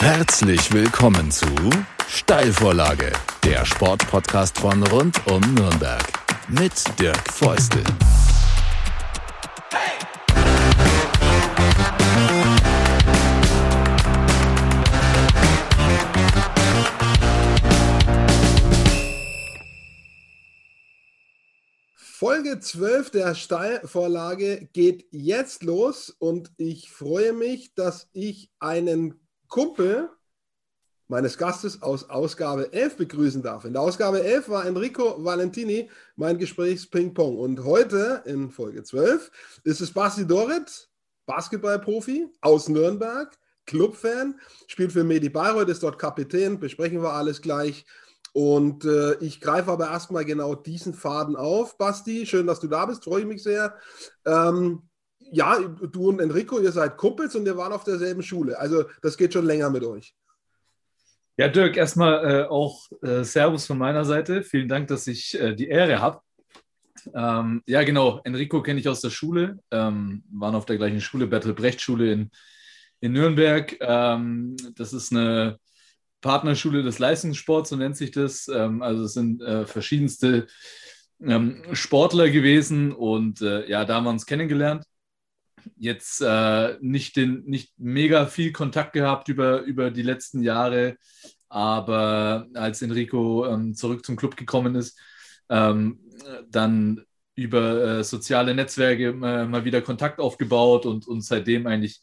Herzlich willkommen zu Steilvorlage, der Sportpodcast von rund um Nürnberg mit Dirk Feustel. Folge 12 der Steilvorlage geht jetzt los und ich freue mich, dass ich einen Kumpel meines Gastes aus Ausgabe 11 begrüßen darf. In der Ausgabe 11 war Enrico Valentini mein Gesprächsping-Pong und heute in Folge 12 ist es Basti Dorit, Basketballprofi aus Nürnberg, Clubfan, spielt für Medi Bayreuth, ist dort Kapitän, besprechen wir alles gleich. Und äh, ich greife aber erstmal genau diesen Faden auf. Basti, schön, dass du da bist, freue ich mich sehr. Ähm, ja, du und Enrico, ihr seid Kumpels und ihr waren auf derselben Schule. Also das geht schon länger mit euch. Ja, Dirk, erstmal äh, auch äh, Servus von meiner Seite. Vielen Dank, dass ich äh, die Ehre habe. Ähm, ja, genau. Enrico kenne ich aus der Schule. Ähm, waren auf der gleichen Schule, Bertolt Brecht Schule in, in Nürnberg. Ähm, das ist eine Partnerschule des Leistungssports, so nennt sich das. Ähm, also es sind äh, verschiedenste ähm, Sportler gewesen und äh, ja, da haben wir uns kennengelernt. Jetzt äh, nicht, den, nicht mega viel Kontakt gehabt über, über die letzten Jahre, aber als Enrico ähm, zurück zum Club gekommen ist, ähm, dann über äh, soziale Netzwerke mal wieder Kontakt aufgebaut und, und seitdem eigentlich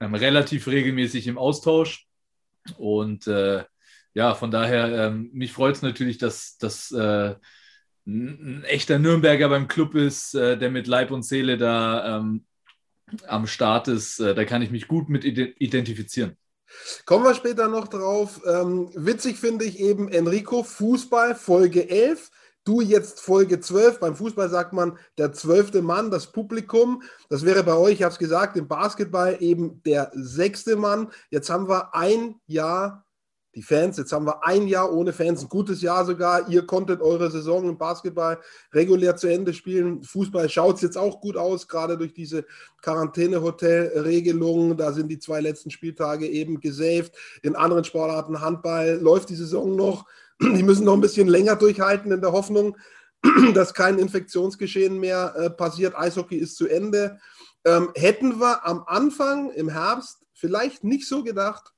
ähm, relativ regelmäßig im Austausch. Und äh, ja, von daher, ähm, mich freut es natürlich, dass, dass äh, ein echter Nürnberger beim Club ist, äh, der mit Leib und Seele da ähm, am Start ist. Äh, da kann ich mich gut mit identifizieren. Kommen wir später noch drauf. Ähm, witzig finde ich eben Enrico, Fußball, Folge 11. Du jetzt Folge 12. Beim Fußball sagt man der zwölfte Mann, das Publikum. Das wäre bei euch, ich habe es gesagt, im Basketball eben der sechste Mann. Jetzt haben wir ein Jahr die Fans. Jetzt haben wir ein Jahr ohne Fans, ein gutes Jahr sogar. Ihr konntet eure Saison im Basketball regulär zu Ende spielen. Fußball schaut es jetzt auch gut aus, gerade durch diese Quarantäne-Hotel-Regelung. Da sind die zwei letzten Spieltage eben gesaved. In anderen Sportarten, Handball, läuft die Saison noch. Die müssen noch ein bisschen länger durchhalten in der Hoffnung, dass kein Infektionsgeschehen mehr äh, passiert. Eishockey ist zu Ende. Ähm, hätten wir am Anfang im Herbst vielleicht nicht so gedacht,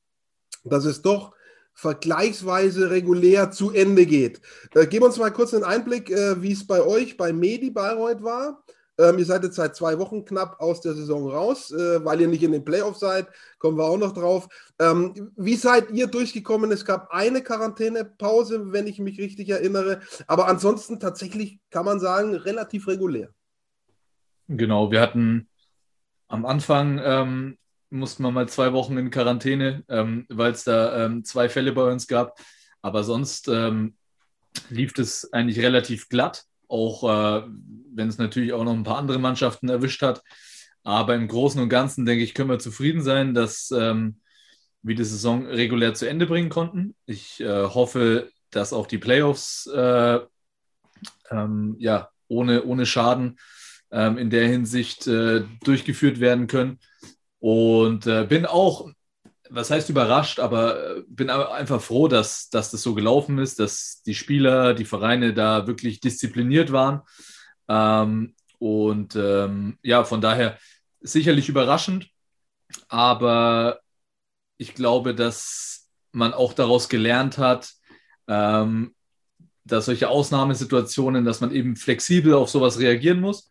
dass es doch vergleichsweise regulär zu Ende geht. Äh, gib uns mal kurz einen Einblick, äh, wie es bei euch bei Medi Bayreuth war. Ähm, ihr seid jetzt seit zwei Wochen knapp aus der Saison raus, äh, weil ihr nicht in den Playoffs seid. Kommen wir auch noch drauf. Ähm, wie seid ihr durchgekommen? Es gab eine Quarantänepause, wenn ich mich richtig erinnere. Aber ansonsten tatsächlich kann man sagen, relativ regulär. Genau, wir hatten am Anfang ähm, mussten wir mal zwei Wochen in Quarantäne, ähm, weil es da ähm, zwei Fälle bei uns gab. Aber sonst ähm, lief es eigentlich relativ glatt, auch äh, wenn es natürlich auch noch ein paar andere Mannschaften erwischt hat. Aber im Großen und Ganzen, denke ich, können wir zufrieden sein, dass ähm, wir die Saison regulär zu Ende bringen konnten. Ich äh, hoffe, dass auch die Playoffs äh, ähm, ja, ohne, ohne Schaden ähm, in der Hinsicht äh, durchgeführt werden können. Und äh, bin auch, was heißt überrascht, aber äh, bin einfach froh, dass, dass das so gelaufen ist, dass die Spieler, die Vereine da wirklich diszipliniert waren. Ähm, und ähm, ja, von daher sicherlich überraschend, aber ich glaube, dass man auch daraus gelernt hat, ähm, dass solche Ausnahmesituationen, dass man eben flexibel auf sowas reagieren muss.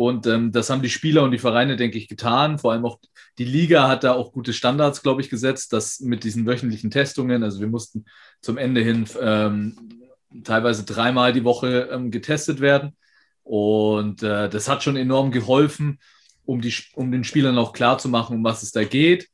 Und ähm, das haben die Spieler und die Vereine, denke ich, getan. Vor allem auch die Liga hat da auch gute Standards, glaube ich, gesetzt, dass mit diesen wöchentlichen Testungen, also wir mussten zum Ende hin ähm, teilweise dreimal die Woche ähm, getestet werden. Und äh, das hat schon enorm geholfen, um, die, um den Spielern auch klarzumachen, um was es da geht.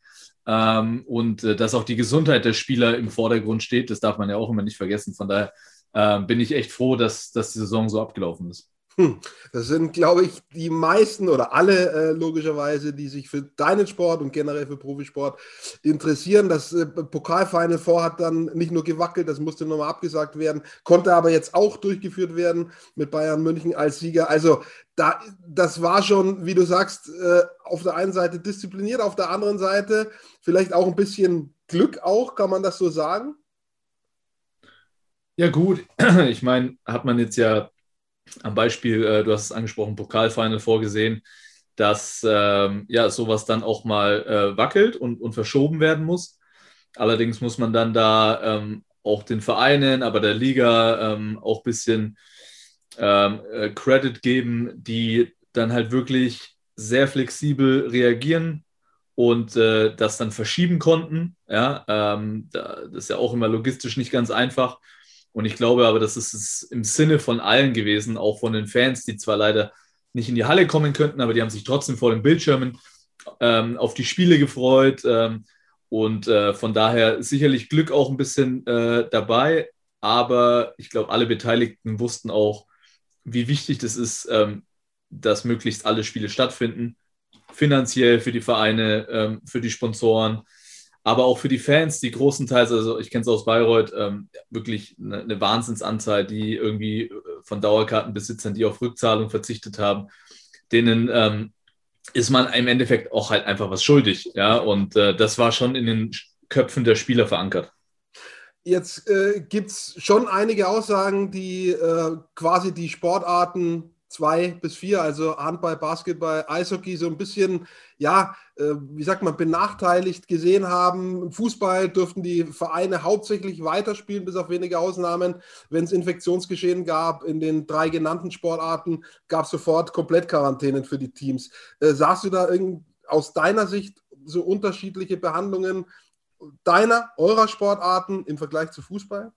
Ähm, und äh, dass auch die Gesundheit der Spieler im Vordergrund steht, das darf man ja auch immer nicht vergessen. Von daher äh, bin ich echt froh, dass, dass die Saison so abgelaufen ist. Hm, das sind, glaube ich, die meisten oder alle äh, logischerweise, die sich für deinen Sport und generell für Profisport interessieren. Das äh, Pokalfinal vor hat dann nicht nur gewackelt, das musste nochmal abgesagt werden, konnte aber jetzt auch durchgeführt werden mit Bayern München als Sieger. Also da, das war schon, wie du sagst, äh, auf der einen Seite diszipliniert, auf der anderen Seite vielleicht auch ein bisschen Glück auch, kann man das so sagen? Ja, gut. Ich meine, hat man jetzt ja am Beispiel, äh, du hast es angesprochen, Pokalfinal vorgesehen, dass ähm, ja sowas dann auch mal äh, wackelt und, und verschoben werden muss. Allerdings muss man dann da ähm, auch den Vereinen, aber der Liga ähm, auch ein bisschen ähm, äh, Credit geben, die dann halt wirklich sehr flexibel reagieren und äh, das dann verschieben konnten. Ja, ähm, das ist ja auch immer logistisch nicht ganz einfach. Und ich glaube aber, das ist im Sinne von allen gewesen, auch von den Fans, die zwar leider nicht in die Halle kommen könnten, aber die haben sich trotzdem vor den Bildschirmen ähm, auf die Spiele gefreut. Ähm, und äh, von daher sicherlich Glück auch ein bisschen äh, dabei. Aber ich glaube, alle Beteiligten wussten auch, wie wichtig das ist, ähm, dass möglichst alle Spiele stattfinden. Finanziell für die Vereine, ähm, für die Sponsoren, aber auch für die Fans, die großenteils, also ich kenne es aus Bayreuth, ähm, wirklich eine, eine, Wahnsinnsanzahl, die irgendwie äh, von Dauerkartenbesitzern, die auf Rückzahlung verzichtet haben, denen ähm, ist man im Endeffekt auch halt einfach was schuldig. Ja, und äh, das war schon in den Köpfen der Spieler verankert. Jetzt äh, gibt es schon einige Aussagen, die äh, quasi die Sportarten zwei bis vier, also Handball, Basketball, Eishockey, so ein bisschen, ja, äh, wie sagt man, benachteiligt gesehen haben. Im Fußball dürften die Vereine hauptsächlich weiterspielen, bis auf wenige Ausnahmen. Wenn es Infektionsgeschehen gab in den drei genannten Sportarten, gab es sofort Komplettquarantänen für die Teams. Äh, sahst du da aus deiner Sicht so unterschiedliche Behandlungen deiner, eurer Sportarten im Vergleich zu Fußball?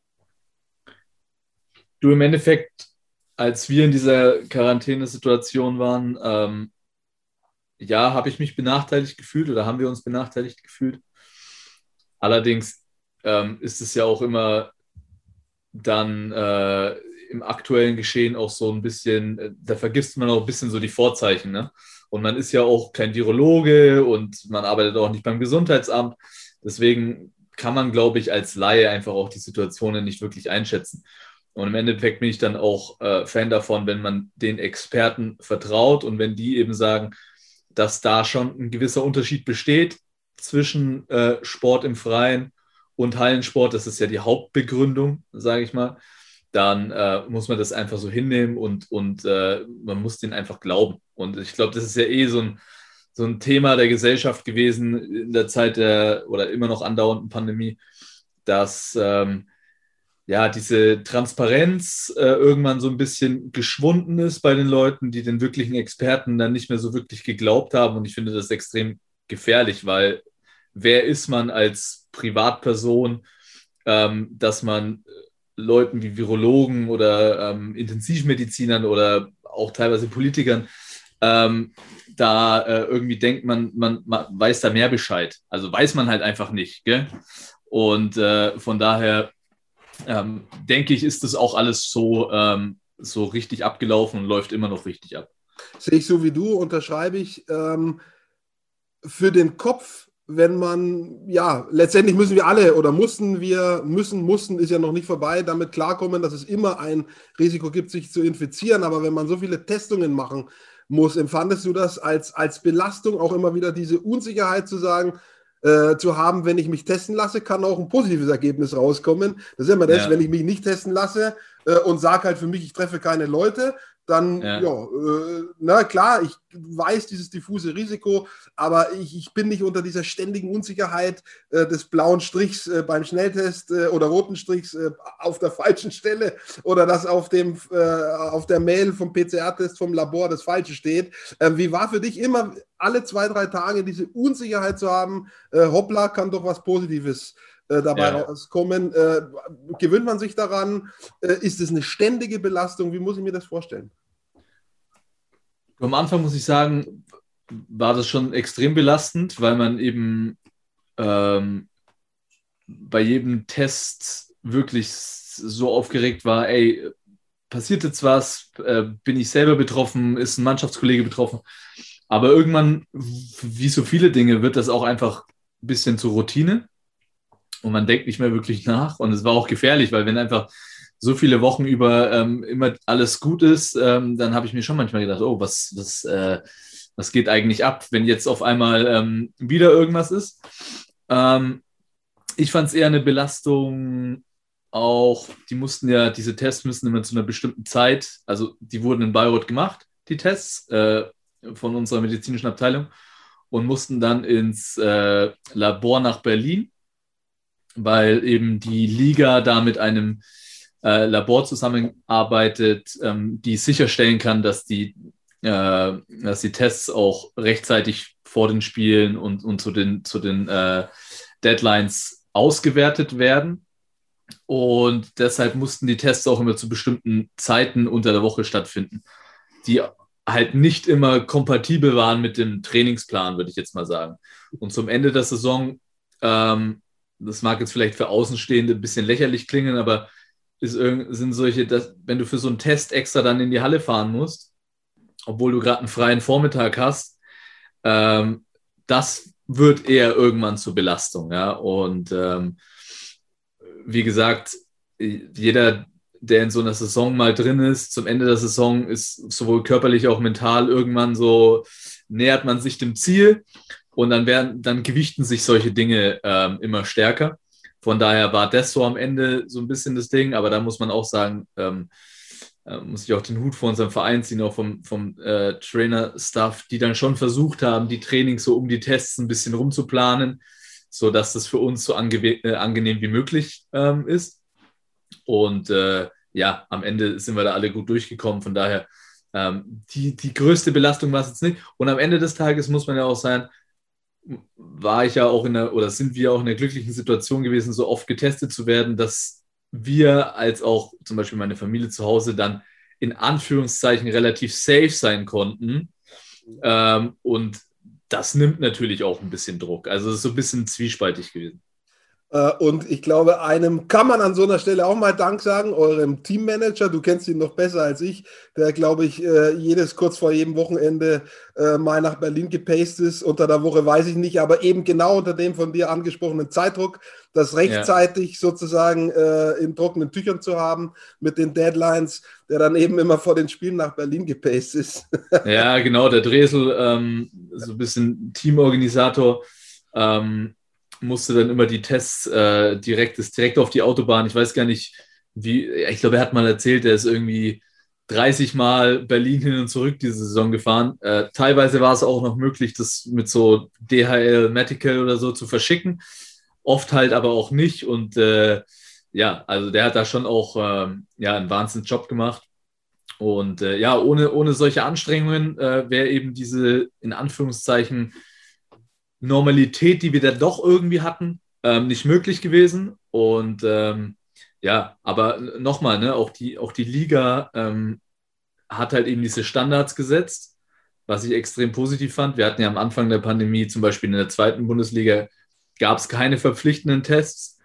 Du im Endeffekt als wir in dieser Quarantänesituation waren, ähm, ja, habe ich mich benachteiligt gefühlt oder haben wir uns benachteiligt gefühlt. Allerdings ähm, ist es ja auch immer dann äh, im aktuellen Geschehen auch so ein bisschen, äh, da vergisst man auch ein bisschen so die Vorzeichen. Ne? Und man ist ja auch kein Virologe und man arbeitet auch nicht beim Gesundheitsamt. Deswegen kann man, glaube ich, als Laie einfach auch die Situationen nicht wirklich einschätzen. Und im Endeffekt bin ich dann auch äh, Fan davon, wenn man den Experten vertraut und wenn die eben sagen, dass da schon ein gewisser Unterschied besteht zwischen äh, Sport im Freien und Hallensport. Das ist ja die Hauptbegründung, sage ich mal. Dann äh, muss man das einfach so hinnehmen und, und äh, man muss den einfach glauben. Und ich glaube, das ist ja eh so ein, so ein Thema der Gesellschaft gewesen in der Zeit der oder immer noch andauernden Pandemie, dass ähm, ja, diese Transparenz äh, irgendwann so ein bisschen geschwunden ist bei den Leuten, die den wirklichen Experten dann nicht mehr so wirklich geglaubt haben. Und ich finde das extrem gefährlich, weil wer ist man als Privatperson, ähm, dass man äh, Leuten wie Virologen oder ähm, Intensivmedizinern oder auch teilweise Politikern ähm, da äh, irgendwie denkt, man, man, man, weiß da mehr Bescheid. Also weiß man halt einfach nicht. Gell? Und äh, von daher ähm, denke ich, ist das auch alles so, ähm, so richtig abgelaufen und läuft immer noch richtig ab. Sehe ich so wie du, unterschreibe ich. Ähm, für den Kopf, wenn man, ja, letztendlich müssen wir alle oder mussten wir, müssen, mussten, ist ja noch nicht vorbei, damit klarkommen, dass es immer ein Risiko gibt, sich zu infizieren. Aber wenn man so viele Testungen machen muss, empfandest du das als, als Belastung, auch immer wieder diese Unsicherheit zu sagen, äh, zu haben, wenn ich mich testen lasse, kann auch ein positives Ergebnis rauskommen. Das ist immer das, ja. wenn ich mich nicht testen lasse äh, und sage halt für mich, ich treffe keine Leute, dann, ja, ja äh, na klar, ich weiß dieses diffuse Risiko, aber ich, ich bin nicht unter dieser ständigen Unsicherheit äh, des blauen Strichs äh, beim Schnelltest äh, oder roten Strichs äh, auf der falschen Stelle oder dass auf, dem, äh, auf der Mail vom PCR-Test vom Labor das Falsche steht. Ähm, wie war für dich immer alle zwei, drei Tage diese Unsicherheit zu haben, hoppla, kann doch was Positives dabei ja. rauskommen. Äh, gewöhnt man sich daran? Äh, ist es eine ständige Belastung? Wie muss ich mir das vorstellen? Am Anfang muss ich sagen, war das schon extrem belastend, weil man eben ähm, bei jedem Test wirklich so aufgeregt war, ey, passiert jetzt was, äh, bin ich selber betroffen, ist ein Mannschaftskollege betroffen. Aber irgendwann, wie so viele Dinge, wird das auch einfach ein bisschen zur Routine und man denkt nicht mehr wirklich nach. Und es war auch gefährlich, weil wenn einfach so viele Wochen über ähm, immer alles gut ist, ähm, dann habe ich mir schon manchmal gedacht, oh, was, was, äh, was geht eigentlich ab, wenn jetzt auf einmal ähm, wieder irgendwas ist. Ähm, ich fand es eher eine Belastung auch, die mussten ja, diese Tests müssen immer zu einer bestimmten Zeit, also die wurden in Bayreuth gemacht, die Tests äh, von unserer medizinischen Abteilung und mussten dann ins äh, Labor nach Berlin, weil eben die Liga da mit einem äh, Labor zusammenarbeitet, ähm, die sicherstellen kann, dass die, äh, dass die Tests auch rechtzeitig vor den Spielen und, und zu den, zu den äh, Deadlines ausgewertet werden. Und deshalb mussten die Tests auch immer zu bestimmten Zeiten unter der Woche stattfinden, die halt nicht immer kompatibel waren mit dem Trainingsplan, würde ich jetzt mal sagen. Und zum Ende der Saison, ähm, das mag jetzt vielleicht für Außenstehende ein bisschen lächerlich klingen, aber ist sind solche, dass, wenn du für so einen Test extra dann in die Halle fahren musst, obwohl du gerade einen freien Vormittag hast, ähm, das wird eher irgendwann zur Belastung. Ja? Und ähm, wie gesagt, jeder, der in so einer Saison mal drin ist, zum Ende der Saison ist sowohl körperlich auch mental irgendwann so, nähert man sich dem Ziel und dann werden, dann gewichten sich solche Dinge ähm, immer stärker. Von daher war das so am Ende so ein bisschen das Ding, aber da muss man auch sagen, ähm, äh, muss ich auch den Hut vor unserem Verein ziehen, auch vom, vom äh, Trainer-Staff, die dann schon versucht haben, die Trainings so um die Tests ein bisschen rumzuplanen, sodass das für uns so äh, angenehm wie möglich ähm, ist. Und äh, ja, am Ende sind wir da alle gut durchgekommen. Von daher, ähm, die, die größte Belastung war es jetzt nicht. Und am Ende des Tages muss man ja auch sein, war ich ja auch in der, oder sind wir auch in der glücklichen Situation gewesen, so oft getestet zu werden, dass wir als auch zum Beispiel meine Familie zu Hause dann in Anführungszeichen relativ safe sein konnten. Ähm, und das nimmt natürlich auch ein bisschen Druck. Also es ist so ein bisschen zwiespaltig gewesen. Äh, und ich glaube, einem kann man an so einer Stelle auch mal Dank sagen, eurem Teammanager. Du kennst ihn noch besser als ich, der, glaube ich, äh, jedes kurz vor jedem Wochenende äh, mal nach Berlin gepaced ist. Unter der Woche weiß ich nicht, aber eben genau unter dem von dir angesprochenen Zeitdruck, das rechtzeitig ja. sozusagen in trockenen Tüchern zu haben mit den Deadlines, der dann eben immer vor den Spielen nach Berlin gepaced ist. ja, genau, der Dresel, ähm, so ein bisschen Teamorganisator. Ähm, musste dann immer die Tests äh, direkt, ist direkt auf die Autobahn. Ich weiß gar nicht, wie, ich glaube, er hat mal erzählt, er ist irgendwie 30 Mal Berlin hin und zurück diese Saison gefahren. Äh, teilweise war es auch noch möglich, das mit so DHL Medical oder so zu verschicken. Oft halt aber auch nicht. Und äh, ja, also der hat da schon auch ähm, ja, einen Wahnsinnsjob gemacht. Und äh, ja, ohne, ohne solche Anstrengungen äh, wäre eben diese in Anführungszeichen Normalität, die wir dann doch irgendwie hatten, ähm, nicht möglich gewesen. Und ähm, ja, aber nochmal, ne, auch, die, auch die Liga ähm, hat halt eben diese Standards gesetzt, was ich extrem positiv fand. Wir hatten ja am Anfang der Pandemie, zum Beispiel in der zweiten Bundesliga, gab es keine verpflichtenden Tests,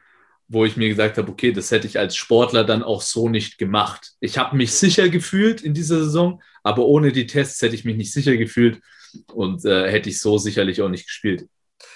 wo ich mir gesagt habe, okay, das hätte ich als Sportler dann auch so nicht gemacht. Ich habe mich sicher gefühlt in dieser Saison, aber ohne die Tests hätte ich mich nicht sicher gefühlt und äh, hätte ich so sicherlich auch nicht gespielt.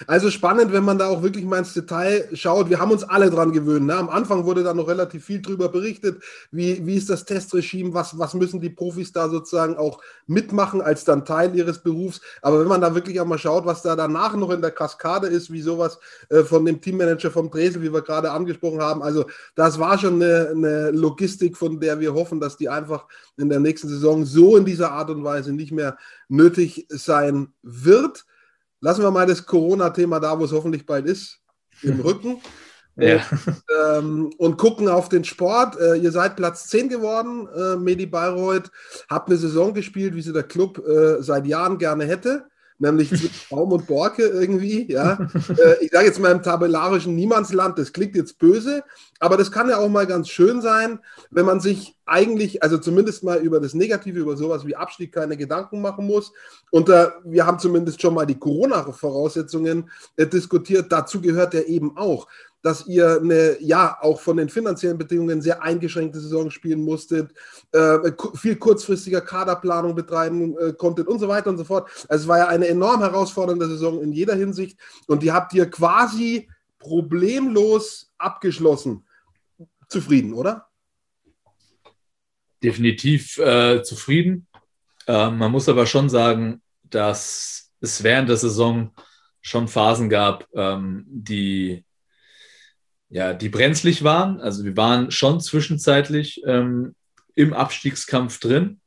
Also spannend, wenn man da auch wirklich mal ins Detail schaut. Wir haben uns alle dran gewöhnt. Ne? Am Anfang wurde da noch relativ viel drüber berichtet. Wie, wie ist das Testregime? Was, was müssen die Profis da sozusagen auch mitmachen als dann Teil ihres Berufs? Aber wenn man da wirklich auch mal schaut, was da danach noch in der Kaskade ist, wie sowas äh, von dem Teammanager vom Dresel, wie wir gerade angesprochen haben. Also das war schon eine, eine Logistik, von der wir hoffen, dass die einfach in der nächsten Saison so in dieser Art und Weise nicht mehr nötig sein wird lassen wir mal das Corona-Thema da, wo es hoffentlich bald ist, im Rücken. Ja. Und, ähm, und, gucken auf den Sport. Äh, ihr seid Platz 10 geworden, äh, Medi Bayreuth. Habt eine Saison gespielt, wie sie der Club äh, seit Jahren gerne hätte nämlich zwischen Baum und Borke irgendwie. Ja. Äh, ich sage jetzt mal im tabellarischen Niemandsland, das klingt jetzt böse, aber das kann ja auch mal ganz schön sein, wenn man sich eigentlich, also zumindest mal über das Negative, über sowas wie Abstieg keine Gedanken machen muss. Und äh, wir haben zumindest schon mal die Corona-Voraussetzungen äh, diskutiert. Dazu gehört ja eben auch, dass ihr eine, ja, auch von den finanziellen Bedingungen sehr eingeschränkte Saison spielen musstet, äh, viel kurzfristiger Kaderplanung betreiben äh, konntet und so weiter und so fort. Also es war ja eine enorm herausfordernde Saison in jeder Hinsicht und die habt ihr quasi problemlos abgeschlossen. Zufrieden, oder? Definitiv äh, zufrieden. Ähm, man muss aber schon sagen, dass es während der Saison schon Phasen gab, ähm, die ja, die brenzlig waren. Also wir waren schon zwischenzeitlich ähm, im Abstiegskampf drin.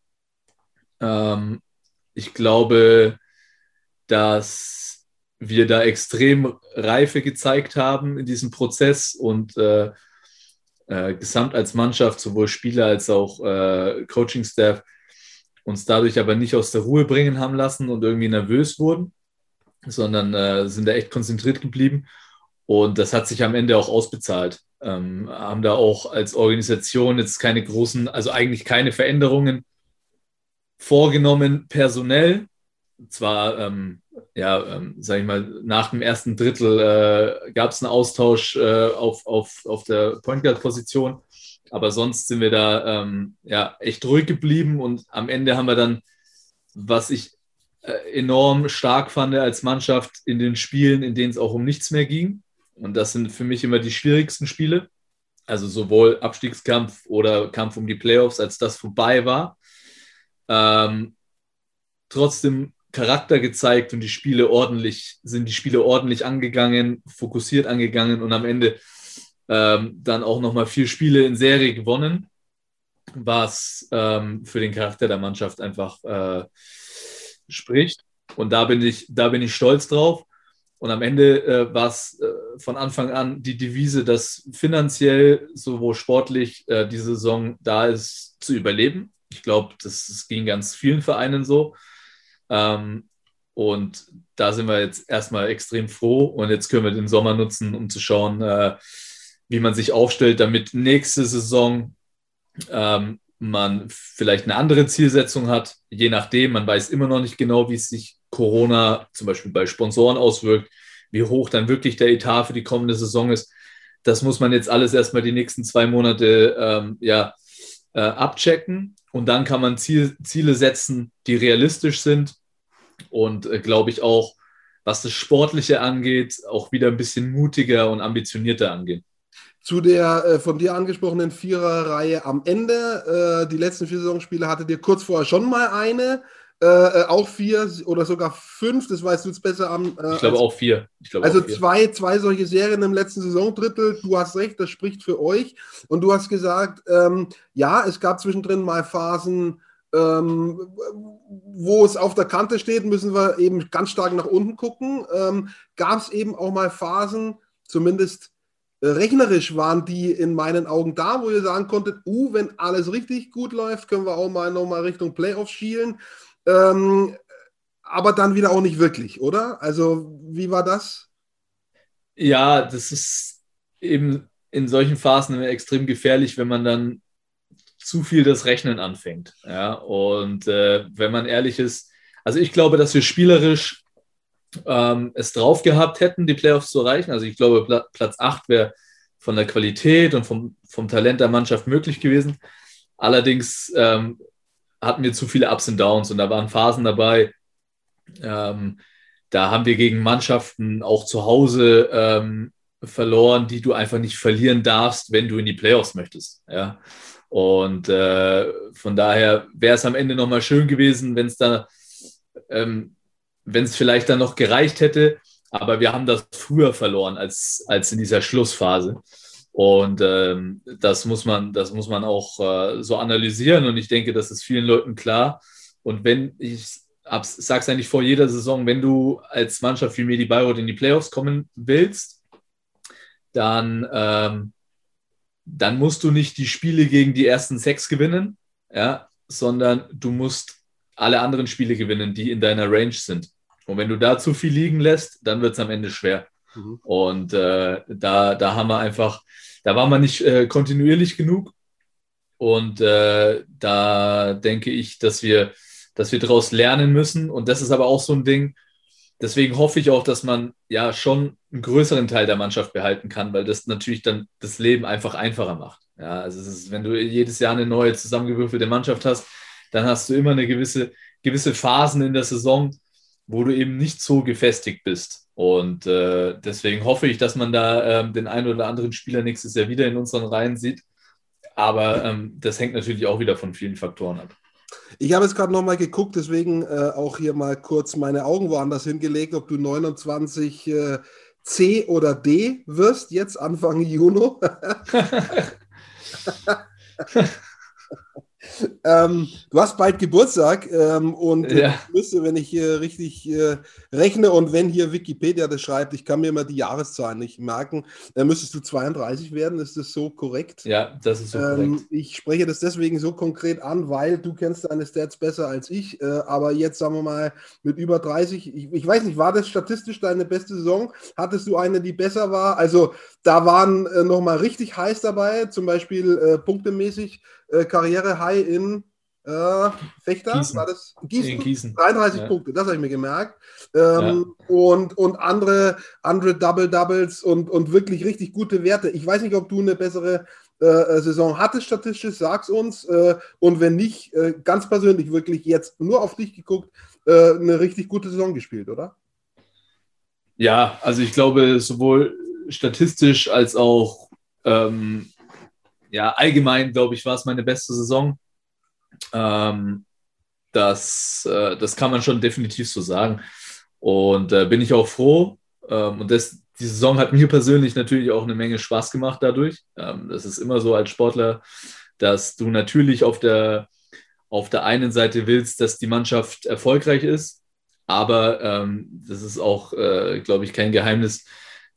Ähm, ich glaube, dass wir da extrem Reife gezeigt haben in diesem Prozess und äh, äh, gesamt als Mannschaft, sowohl Spieler als auch äh, Coaching-Staff, uns dadurch aber nicht aus der Ruhe bringen haben lassen und irgendwie nervös wurden, sondern äh, sind da echt konzentriert geblieben. Und das hat sich am Ende auch ausbezahlt. Ähm, haben da auch als Organisation jetzt keine großen, also eigentlich keine Veränderungen vorgenommen personell. Zwar, ähm, ja, ähm, sage ich mal, nach dem ersten Drittel äh, gab es einen Austausch äh, auf, auf, auf der Point Guard-Position, aber sonst sind wir da ähm, ja, echt ruhig geblieben und am Ende haben wir dann, was ich äh, enorm stark fand als Mannschaft in den Spielen, in denen es auch um nichts mehr ging. Und das sind für mich immer die schwierigsten Spiele. Also sowohl Abstiegskampf oder Kampf um die Playoffs, als das vorbei war ähm, trotzdem Charakter gezeigt und die Spiele ordentlich, sind die Spiele ordentlich angegangen, fokussiert angegangen und am Ende ähm, dann auch nochmal vier Spiele in Serie gewonnen, was ähm, für den Charakter der Mannschaft einfach äh, spricht. Und da bin ich, da bin ich stolz drauf. Und am Ende äh, war es äh, von Anfang an die Devise, dass finanziell sowohl sportlich äh, die Saison da ist zu überleben. Ich glaube, das, das, ging ganz vielen Vereinen so. Ähm, und da sind wir jetzt erstmal extrem froh. Und jetzt können wir den Sommer nutzen, um zu schauen, äh, wie man sich aufstellt, damit nächste Saison ähm, man vielleicht eine andere Zielsetzung hat. Je nachdem, man weiß immer noch nicht genau, wie es sich Corona zum Beispiel bei Sponsoren auswirkt, wie hoch dann wirklich der Etat für die kommende Saison ist. Das muss man jetzt alles erstmal die nächsten zwei Monate ähm, ja, äh, abchecken. Und dann kann man Ziel, Ziele setzen, die realistisch sind und äh, glaube ich auch, was das Sportliche angeht, auch wieder ein bisschen mutiger und ambitionierter angehen. Zu der äh, von dir angesprochenen Viererreihe am Ende, äh, die letzten vier Saisonspiele hattet ihr kurz vorher schon mal eine. Äh, äh, auch vier oder sogar fünf, das weißt du jetzt besser am. Äh, ich glaube als, auch vier. Glaube also auch vier. Zwei, zwei solche Serien im letzten Saisondrittel. Du hast recht, das spricht für euch. Und du hast gesagt, ähm, ja, es gab zwischendrin mal Phasen, ähm, wo es auf der Kante steht, müssen wir eben ganz stark nach unten gucken. Ähm, gab es eben auch mal Phasen, zumindest äh, rechnerisch waren die in meinen Augen da, wo ihr sagen konntet, uh, wenn alles richtig gut läuft, können wir auch mal nochmal Richtung Playoffs schielen. Ähm, aber dann wieder auch nicht wirklich, oder? Also, wie war das? Ja, das ist eben in solchen Phasen extrem gefährlich, wenn man dann zu viel das Rechnen anfängt. Ja, und äh, wenn man ehrlich ist, also ich glaube, dass wir spielerisch ähm, es drauf gehabt hätten, die Playoffs zu erreichen. Also ich glaube, Pla Platz 8 wäre von der Qualität und vom, vom Talent der Mannschaft möglich gewesen. Allerdings ähm, hatten wir zu viele Ups und Downs und da waren Phasen dabei. Ähm, da haben wir gegen Mannschaften auch zu Hause ähm, verloren, die du einfach nicht verlieren darfst, wenn du in die Playoffs möchtest. Ja. Und äh, von daher wäre es am Ende nochmal schön gewesen, wenn es da, ähm, wenn es vielleicht dann noch gereicht hätte. Aber wir haben das früher verloren als, als in dieser Schlussphase. Und ähm, das, muss man, das muss man auch äh, so analysieren. Und ich denke, das ist vielen Leuten klar. Und wenn ich sage es eigentlich vor jeder Saison, wenn du als Mannschaft wie Medi Bayreuth in die Playoffs kommen willst, dann, ähm, dann musst du nicht die Spiele gegen die ersten sechs gewinnen, ja, sondern du musst alle anderen Spiele gewinnen, die in deiner Range sind. Und wenn du da zu viel liegen lässt, dann wird es am Ende schwer. Mhm. Und äh, da, da haben wir einfach, da war man nicht äh, kontinuierlich genug. Und äh, da denke ich, dass wir, dass wir daraus lernen müssen. Und das ist aber auch so ein Ding. Deswegen hoffe ich auch, dass man ja schon einen größeren Teil der Mannschaft behalten kann, weil das natürlich dann das Leben einfach einfacher macht. Ja, also ist, wenn du jedes Jahr eine neue zusammengewürfelte Mannschaft hast, dann hast du immer eine gewisse, gewisse Phasen in der Saison, wo du eben nicht so gefestigt bist. Und äh, deswegen hoffe ich, dass man da ähm, den einen oder anderen Spieler nächstes Jahr wieder in unseren Reihen sieht. Aber ähm, das hängt natürlich auch wieder von vielen Faktoren ab. Ich habe jetzt gerade nochmal geguckt, deswegen äh, auch hier mal kurz meine Augen woanders hingelegt, ob du 29 äh, C oder D wirst, jetzt Anfang Juni. Ähm, du hast bald Geburtstag ähm, und ja. ich müsste, wenn ich hier richtig äh, rechne und wenn hier Wikipedia das schreibt, ich kann mir immer die Jahreszahlen nicht merken, dann müsstest du 32 werden. Ist das so korrekt? Ja, das ist so ähm, korrekt. Ich spreche das deswegen so konkret an, weil du kennst deine Stats besser als ich. Äh, aber jetzt sagen wir mal mit über 30, ich, ich, weiß nicht, war das statistisch deine beste Saison? Hattest du eine, die besser war? Also da waren äh, nochmal richtig heiß dabei, zum Beispiel äh, punktemäßig äh, Karriere-High in äh, Fechter, Gießen. war das? Gießen. Gießen. 33 ja. Punkte, das habe ich mir gemerkt. Ähm, ja. und, und andere, andere Double-Doubles und, und wirklich richtig gute Werte. Ich weiß nicht, ob du eine bessere äh, Saison hattest, statistisch, sag's uns. Äh, und wenn nicht, äh, ganz persönlich wirklich jetzt nur auf dich geguckt, äh, eine richtig gute Saison gespielt, oder? Ja, also ich glaube, sowohl statistisch als auch ähm, ja, allgemein, glaube ich, war es meine beste Saison. Ähm, das, äh, das kann man schon definitiv so sagen. Und äh, bin ich auch froh. Ähm, und das, die Saison hat mir persönlich natürlich auch eine Menge Spaß gemacht dadurch. Ähm, das ist immer so als Sportler, dass du natürlich auf der, auf der einen Seite willst, dass die Mannschaft erfolgreich ist. Aber ähm, das ist auch, äh, glaube ich, kein Geheimnis,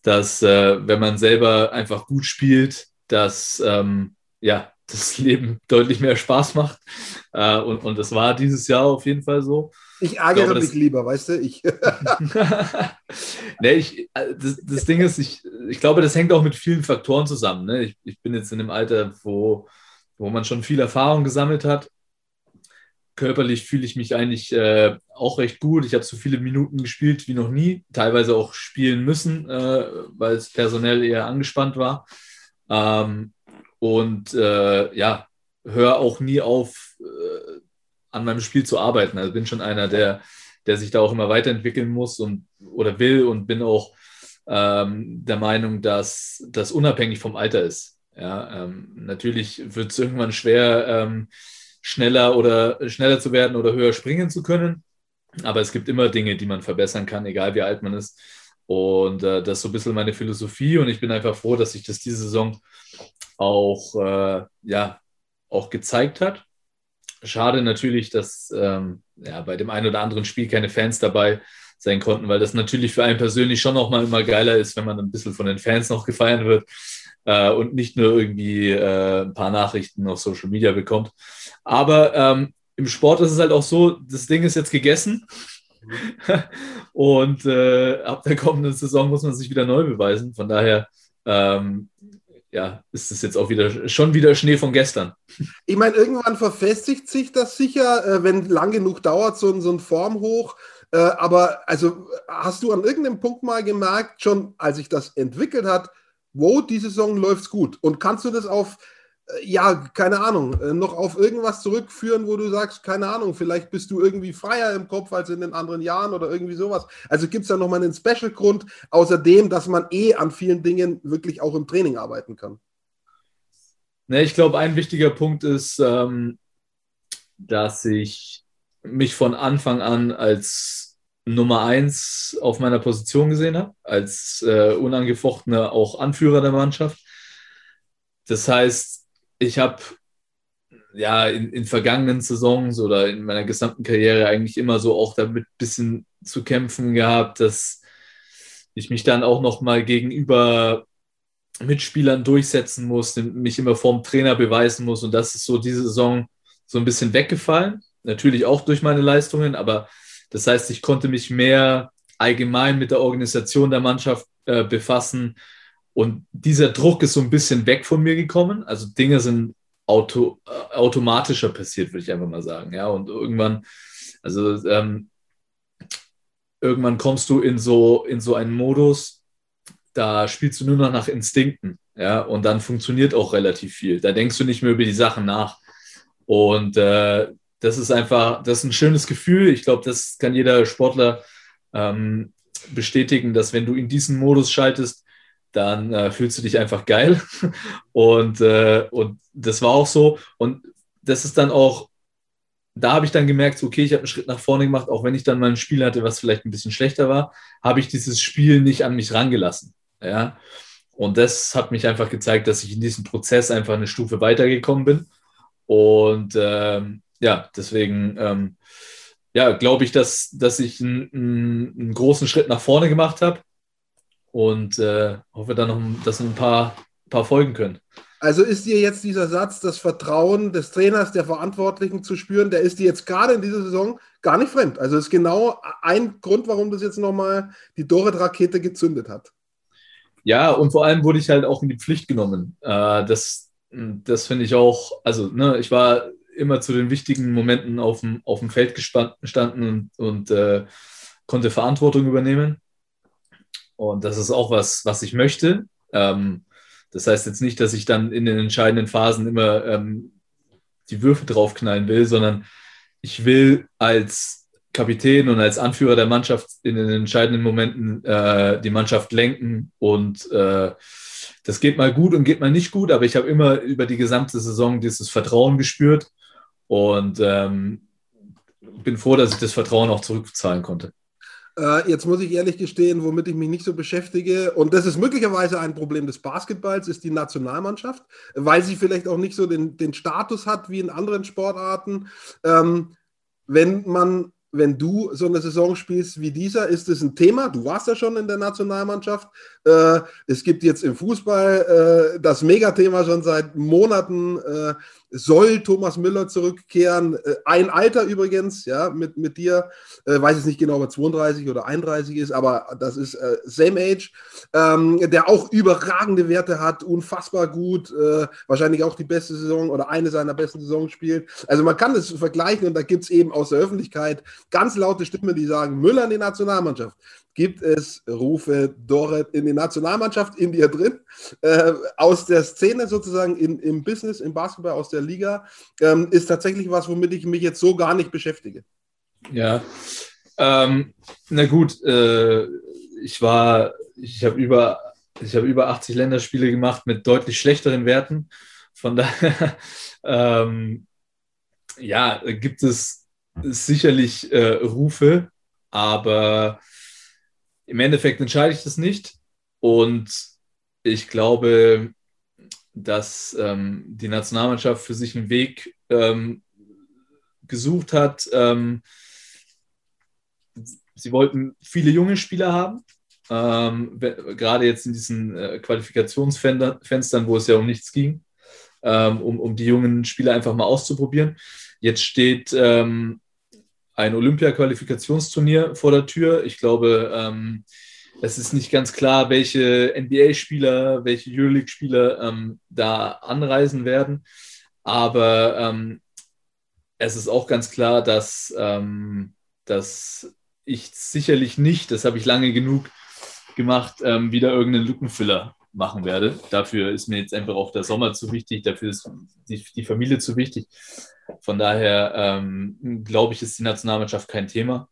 dass äh, wenn man selber einfach gut spielt, dass ähm, ja, das Leben deutlich mehr Spaß macht. Äh, und, und das war dieses Jahr auf jeden Fall so. Ich ärgere ich glaube, mich das, lieber, weißt du? Ich. nee, ich, äh, das, das Ding ist, ich, ich glaube, das hängt auch mit vielen Faktoren zusammen. Ne? Ich, ich bin jetzt in einem Alter, wo, wo man schon viel Erfahrung gesammelt hat. Körperlich fühle ich mich eigentlich äh, auch recht gut. Ich habe so viele Minuten gespielt wie noch nie, teilweise auch spielen müssen, äh, weil es personell eher angespannt war. Ähm, und äh, ja, höre auch nie auf, äh, an meinem Spiel zu arbeiten. Also bin schon einer, der, der sich da auch immer weiterentwickeln muss und oder will und bin auch ähm, der Meinung, dass das unabhängig vom Alter ist. Ja, ähm, natürlich wird es irgendwann schwer, ähm, schneller oder schneller zu werden oder höher springen zu können. Aber es gibt immer Dinge, die man verbessern kann, egal wie alt man ist. Und äh, das ist so ein bisschen meine Philosophie und ich bin einfach froh, dass ich das diese Saison auch, äh, ja, auch gezeigt hat. Schade natürlich, dass ähm, ja, bei dem einen oder anderen Spiel keine Fans dabei sein konnten, weil das natürlich für einen persönlich schon noch mal immer geiler ist, wenn man ein bisschen von den Fans noch gefeiert wird äh, und nicht nur irgendwie äh, ein paar Nachrichten auf Social Media bekommt. Aber ähm, im Sport ist es halt auch so, das Ding ist jetzt gegessen. und äh, ab der kommenden Saison muss man sich wieder neu beweisen. Von daher ähm, ja, ist es jetzt auch wieder schon wieder Schnee von gestern. Ich meine, irgendwann verfestigt sich das sicher, äh, wenn lang genug dauert, so, so ein Formhoch. Äh, aber also hast du an irgendeinem Punkt mal gemerkt, schon als sich das entwickelt hat, wo die Saison läuft's gut? Und kannst du das auf ja, keine Ahnung, äh, noch auf irgendwas zurückführen, wo du sagst, keine Ahnung, vielleicht bist du irgendwie freier im Kopf als in den anderen Jahren oder irgendwie sowas. Also gibt es da nochmal einen Special-Grund, außer dem, dass man eh an vielen Dingen wirklich auch im Training arbeiten kann? Ne, ich glaube, ein wichtiger Punkt ist, ähm, dass ich mich von Anfang an als Nummer eins auf meiner Position gesehen habe, als äh, unangefochtener auch Anführer der Mannschaft. Das heißt, ich habe ja in, in, vergangenen Saisons oder in meiner gesamten Karriere eigentlich immer so auch damit ein bisschen zu kämpfen gehabt, dass ich mich dann auch noch mal gegenüber Mitspielern durchsetzen muss, mich immer vorm Trainer beweisen muss und das ist so diese Saison so ein bisschen weggefallen. Natürlich auch durch meine Leistungen, aber das heißt, ich konnte mich mehr allgemein mit der Organisation der Mannschaft äh, befassen und dieser Druck ist so ein bisschen weg von mir gekommen. Also Dinge sind auto, äh, automatischer passiert, würde ich einfach mal sagen. Ja, und irgendwann, also ähm, irgendwann kommst du in so, in so einen Modus, da spielst du nur noch nach Instinkten. Ja, und dann funktioniert auch relativ viel. Da denkst du nicht mehr über die Sachen nach. Und äh, das ist einfach, das ist ein schönes Gefühl. Ich glaube, das kann jeder Sportler ähm, bestätigen, dass wenn du in diesen Modus schaltest, dann äh, fühlst du dich einfach geil. Und, äh, und das war auch so. Und das ist dann auch da habe ich dann gemerkt, okay, ich habe einen Schritt nach vorne gemacht, auch wenn ich dann mal ein Spiel hatte, was vielleicht ein bisschen schlechter war, habe ich dieses Spiel nicht an mich rangelassen. Ja. Und das hat mich einfach gezeigt, dass ich in diesem Prozess einfach eine Stufe weitergekommen bin. Und ähm, ja, deswegen ähm, ja, glaube ich, dass, dass ich einen, einen, großen Schritt nach vorne gemacht habe und äh, hoffe dann noch, dass ein paar, paar folgen können. Also ist dir jetzt dieser Satz, das Vertrauen des Trainers, der Verantwortlichen zu spüren, der ist dir jetzt gerade in dieser Saison gar nicht fremd. Also ist genau ein Grund, warum das jetzt nochmal die Dorit-Rakete gezündet hat. Ja, und vor allem wurde ich halt auch in die Pflicht genommen. Äh, das das finde ich auch, also ne, ich war immer zu den wichtigen Momenten auf dem, auf dem Feld gestanden und, und äh, konnte Verantwortung übernehmen. Und das ist auch was, was ich möchte. Ähm, das heißt jetzt nicht, dass ich dann in den entscheidenden Phasen immer ähm, die Würfe draufknallen will, sondern ich will als Kapitän und als Anführer der Mannschaft in den entscheidenden Momenten äh, die Mannschaft lenken und äh, das geht mal gut und geht mal nicht gut, aber ich habe immer über die gesamte Saison dieses Vertrauen gespürt und ähm, bin froh, dass ich das Vertrauen auch zurückzahlen konnte. Äh, jetzt muss ich ehrlich gestehen, womit ich mich nicht so beschäftige, und das ist möglicherweise ein Problem des Basketballs, ist die Nationalmannschaft, weil sie vielleicht auch nicht so den, den Status hat wie in anderen Sportarten. Ähm, wenn man wenn du so eine Saison spielst wie dieser, ist es ein Thema. Du warst ja schon in der Nationalmannschaft. Äh, es gibt jetzt im Fußball äh, das Megathema schon seit Monaten. Äh, soll Thomas Müller zurückkehren? Äh, ein Alter übrigens, ja, mit, mit dir. Äh, weiß jetzt nicht genau, ob er 32 oder 31 ist, aber das ist äh, Same Age. Ähm, der auch überragende Werte hat, unfassbar gut. wahrscheinlich auch die beste Saison oder eine seiner besten Saisons spielt. Also man kann es vergleichen und da gibt es eben aus der Öffentlichkeit ganz laute Stimmen, die sagen, Müller in die Nationalmannschaft gibt es Rufe Doret in die Nationalmannschaft in dir drin, äh, aus der Szene sozusagen in, im Business, im Basketball, aus der Liga, ähm, ist tatsächlich was, womit ich mich jetzt so gar nicht beschäftige. Ja, ähm, na gut, äh, ich war, ich habe über, ich habe über 80 Länderspiele gemacht mit deutlich schlechteren Werten. Von daher, ähm, ja, gibt es sicherlich äh, Rufe, aber im Endeffekt entscheide ich das nicht. Und ich glaube, dass ähm, die Nationalmannschaft für sich einen Weg ähm, gesucht hat. Ähm, sie wollten viele junge Spieler haben, ähm, gerade jetzt in diesen äh, Qualifikationsfenstern, wo es ja um nichts ging, ähm, um, um die jungen Spieler einfach mal auszuprobieren. Jetzt steht ähm, ein Olympia-Qualifikationsturnier vor der Tür. Ich glaube, es ist nicht ganz klar, welche NBA-Spieler, welche Euroleague-Spieler ähm, da anreisen werden. Aber ähm, es ist auch ganz klar, dass, ähm, dass ich sicherlich nicht, das habe ich lange genug gemacht, ähm, wieder irgendeinen Lückenfüller machen werde. Dafür ist mir jetzt einfach auch der Sommer zu wichtig, dafür ist die, die Familie zu wichtig. Von daher ähm, glaube ich, ist die Nationalmannschaft kein Thema.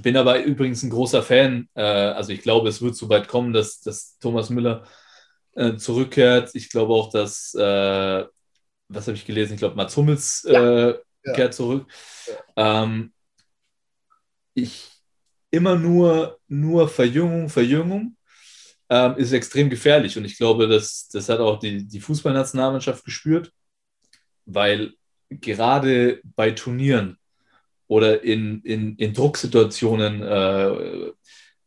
Bin aber übrigens ein großer Fan. Äh, also ich glaube, es wird so weit kommen, dass, dass Thomas Müller äh, zurückkehrt. Ich glaube auch, dass, äh, was habe ich gelesen? Ich glaube, Mats Hummels ja. Äh, ja. kehrt zurück. Ja. Ähm, ich immer nur, nur Verjüngung, Verjüngung ähm, ist extrem gefährlich. Und ich glaube, das, das hat auch die, die Fußballnationalmannschaft gespürt, weil gerade bei Turnieren oder in, in, in Drucksituationen äh,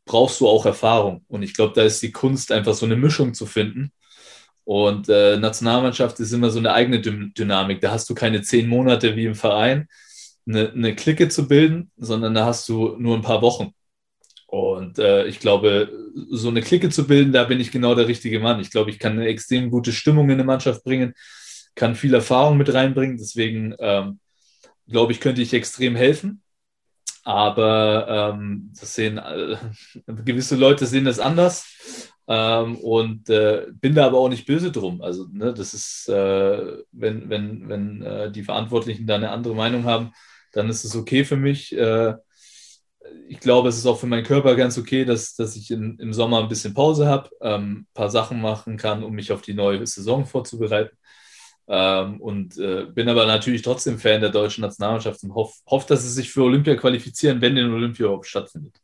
brauchst du auch Erfahrung. Und ich glaube, da ist die Kunst, einfach so eine Mischung zu finden. Und äh, Nationalmannschaft ist immer so eine eigene Dü Dynamik. Da hast du keine zehn Monate wie im Verein, eine, eine Clique zu bilden, sondern da hast du nur ein paar Wochen. Und äh, ich glaube, so eine Clique zu bilden, da bin ich genau der richtige Mann. Ich glaube, ich kann eine extrem gute Stimmung in eine Mannschaft bringen kann viel Erfahrung mit reinbringen. Deswegen ähm, glaube ich, könnte ich extrem helfen. Aber ähm, das sehen äh, gewisse Leute sehen das anders ähm, und äh, bin da aber auch nicht böse drum. Also ne, das ist, äh, wenn, wenn, wenn äh, die Verantwortlichen da eine andere Meinung haben, dann ist es okay für mich. Äh, ich glaube, es ist auch für meinen Körper ganz okay, dass, dass ich in, im Sommer ein bisschen Pause habe, ein ähm, paar Sachen machen kann, um mich auf die neue Saison vorzubereiten. Ähm, und äh, bin aber natürlich trotzdem Fan der deutschen Nationalmannschaft und hoffe, hoff, dass sie sich für Olympia qualifizieren, wenn den Olympia überhaupt stattfindet.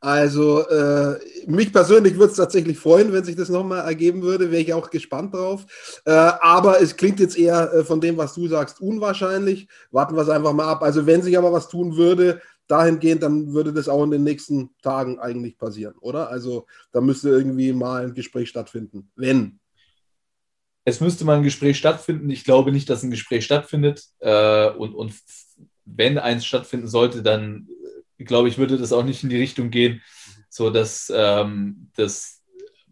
Also äh, mich persönlich würde es tatsächlich freuen, wenn sich das nochmal ergeben würde, wäre ich auch gespannt drauf. Äh, aber es klingt jetzt eher äh, von dem, was du sagst, unwahrscheinlich. Warten wir es einfach mal ab. Also wenn sich aber was tun würde, dahingehend, dann würde das auch in den nächsten Tagen eigentlich passieren, oder? Also da müsste irgendwie mal ein Gespräch stattfinden. Wenn. Es müsste mal ein Gespräch stattfinden. Ich glaube nicht, dass ein Gespräch stattfindet. Äh, und, und wenn eins stattfinden sollte, dann äh, glaube ich, würde das auch nicht in die Richtung gehen, so dass ähm, das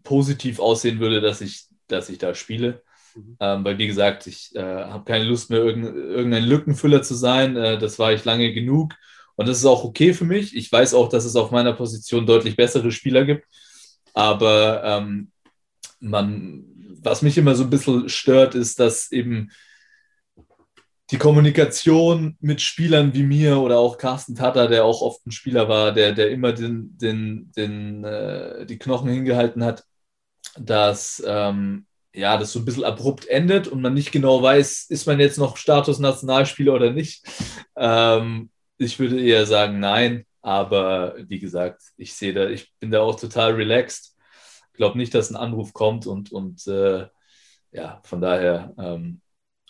positiv aussehen würde, dass ich, dass ich da spiele. Mhm. Ähm, weil, wie gesagt, ich äh, habe keine Lust mehr, irgendein Lückenfüller zu sein. Äh, das war ich lange genug. Und das ist auch okay für mich. Ich weiß auch, dass es auf meiner Position deutlich bessere Spieler gibt. Aber ähm, man, was mich immer so ein bisschen stört, ist, dass eben die Kommunikation mit Spielern wie mir oder auch Carsten Tatter, der auch oft ein Spieler war, der, der immer den, den, den, äh, die Knochen hingehalten hat, dass ähm, ja, das so ein bisschen abrupt endet und man nicht genau weiß, ist man jetzt noch Status Nationalspieler oder nicht. Ähm, ich würde eher sagen, nein. Aber wie gesagt, ich sehe da, ich bin da auch total relaxed. Glaube nicht, dass ein Anruf kommt und, und äh, ja, von daher, ähm,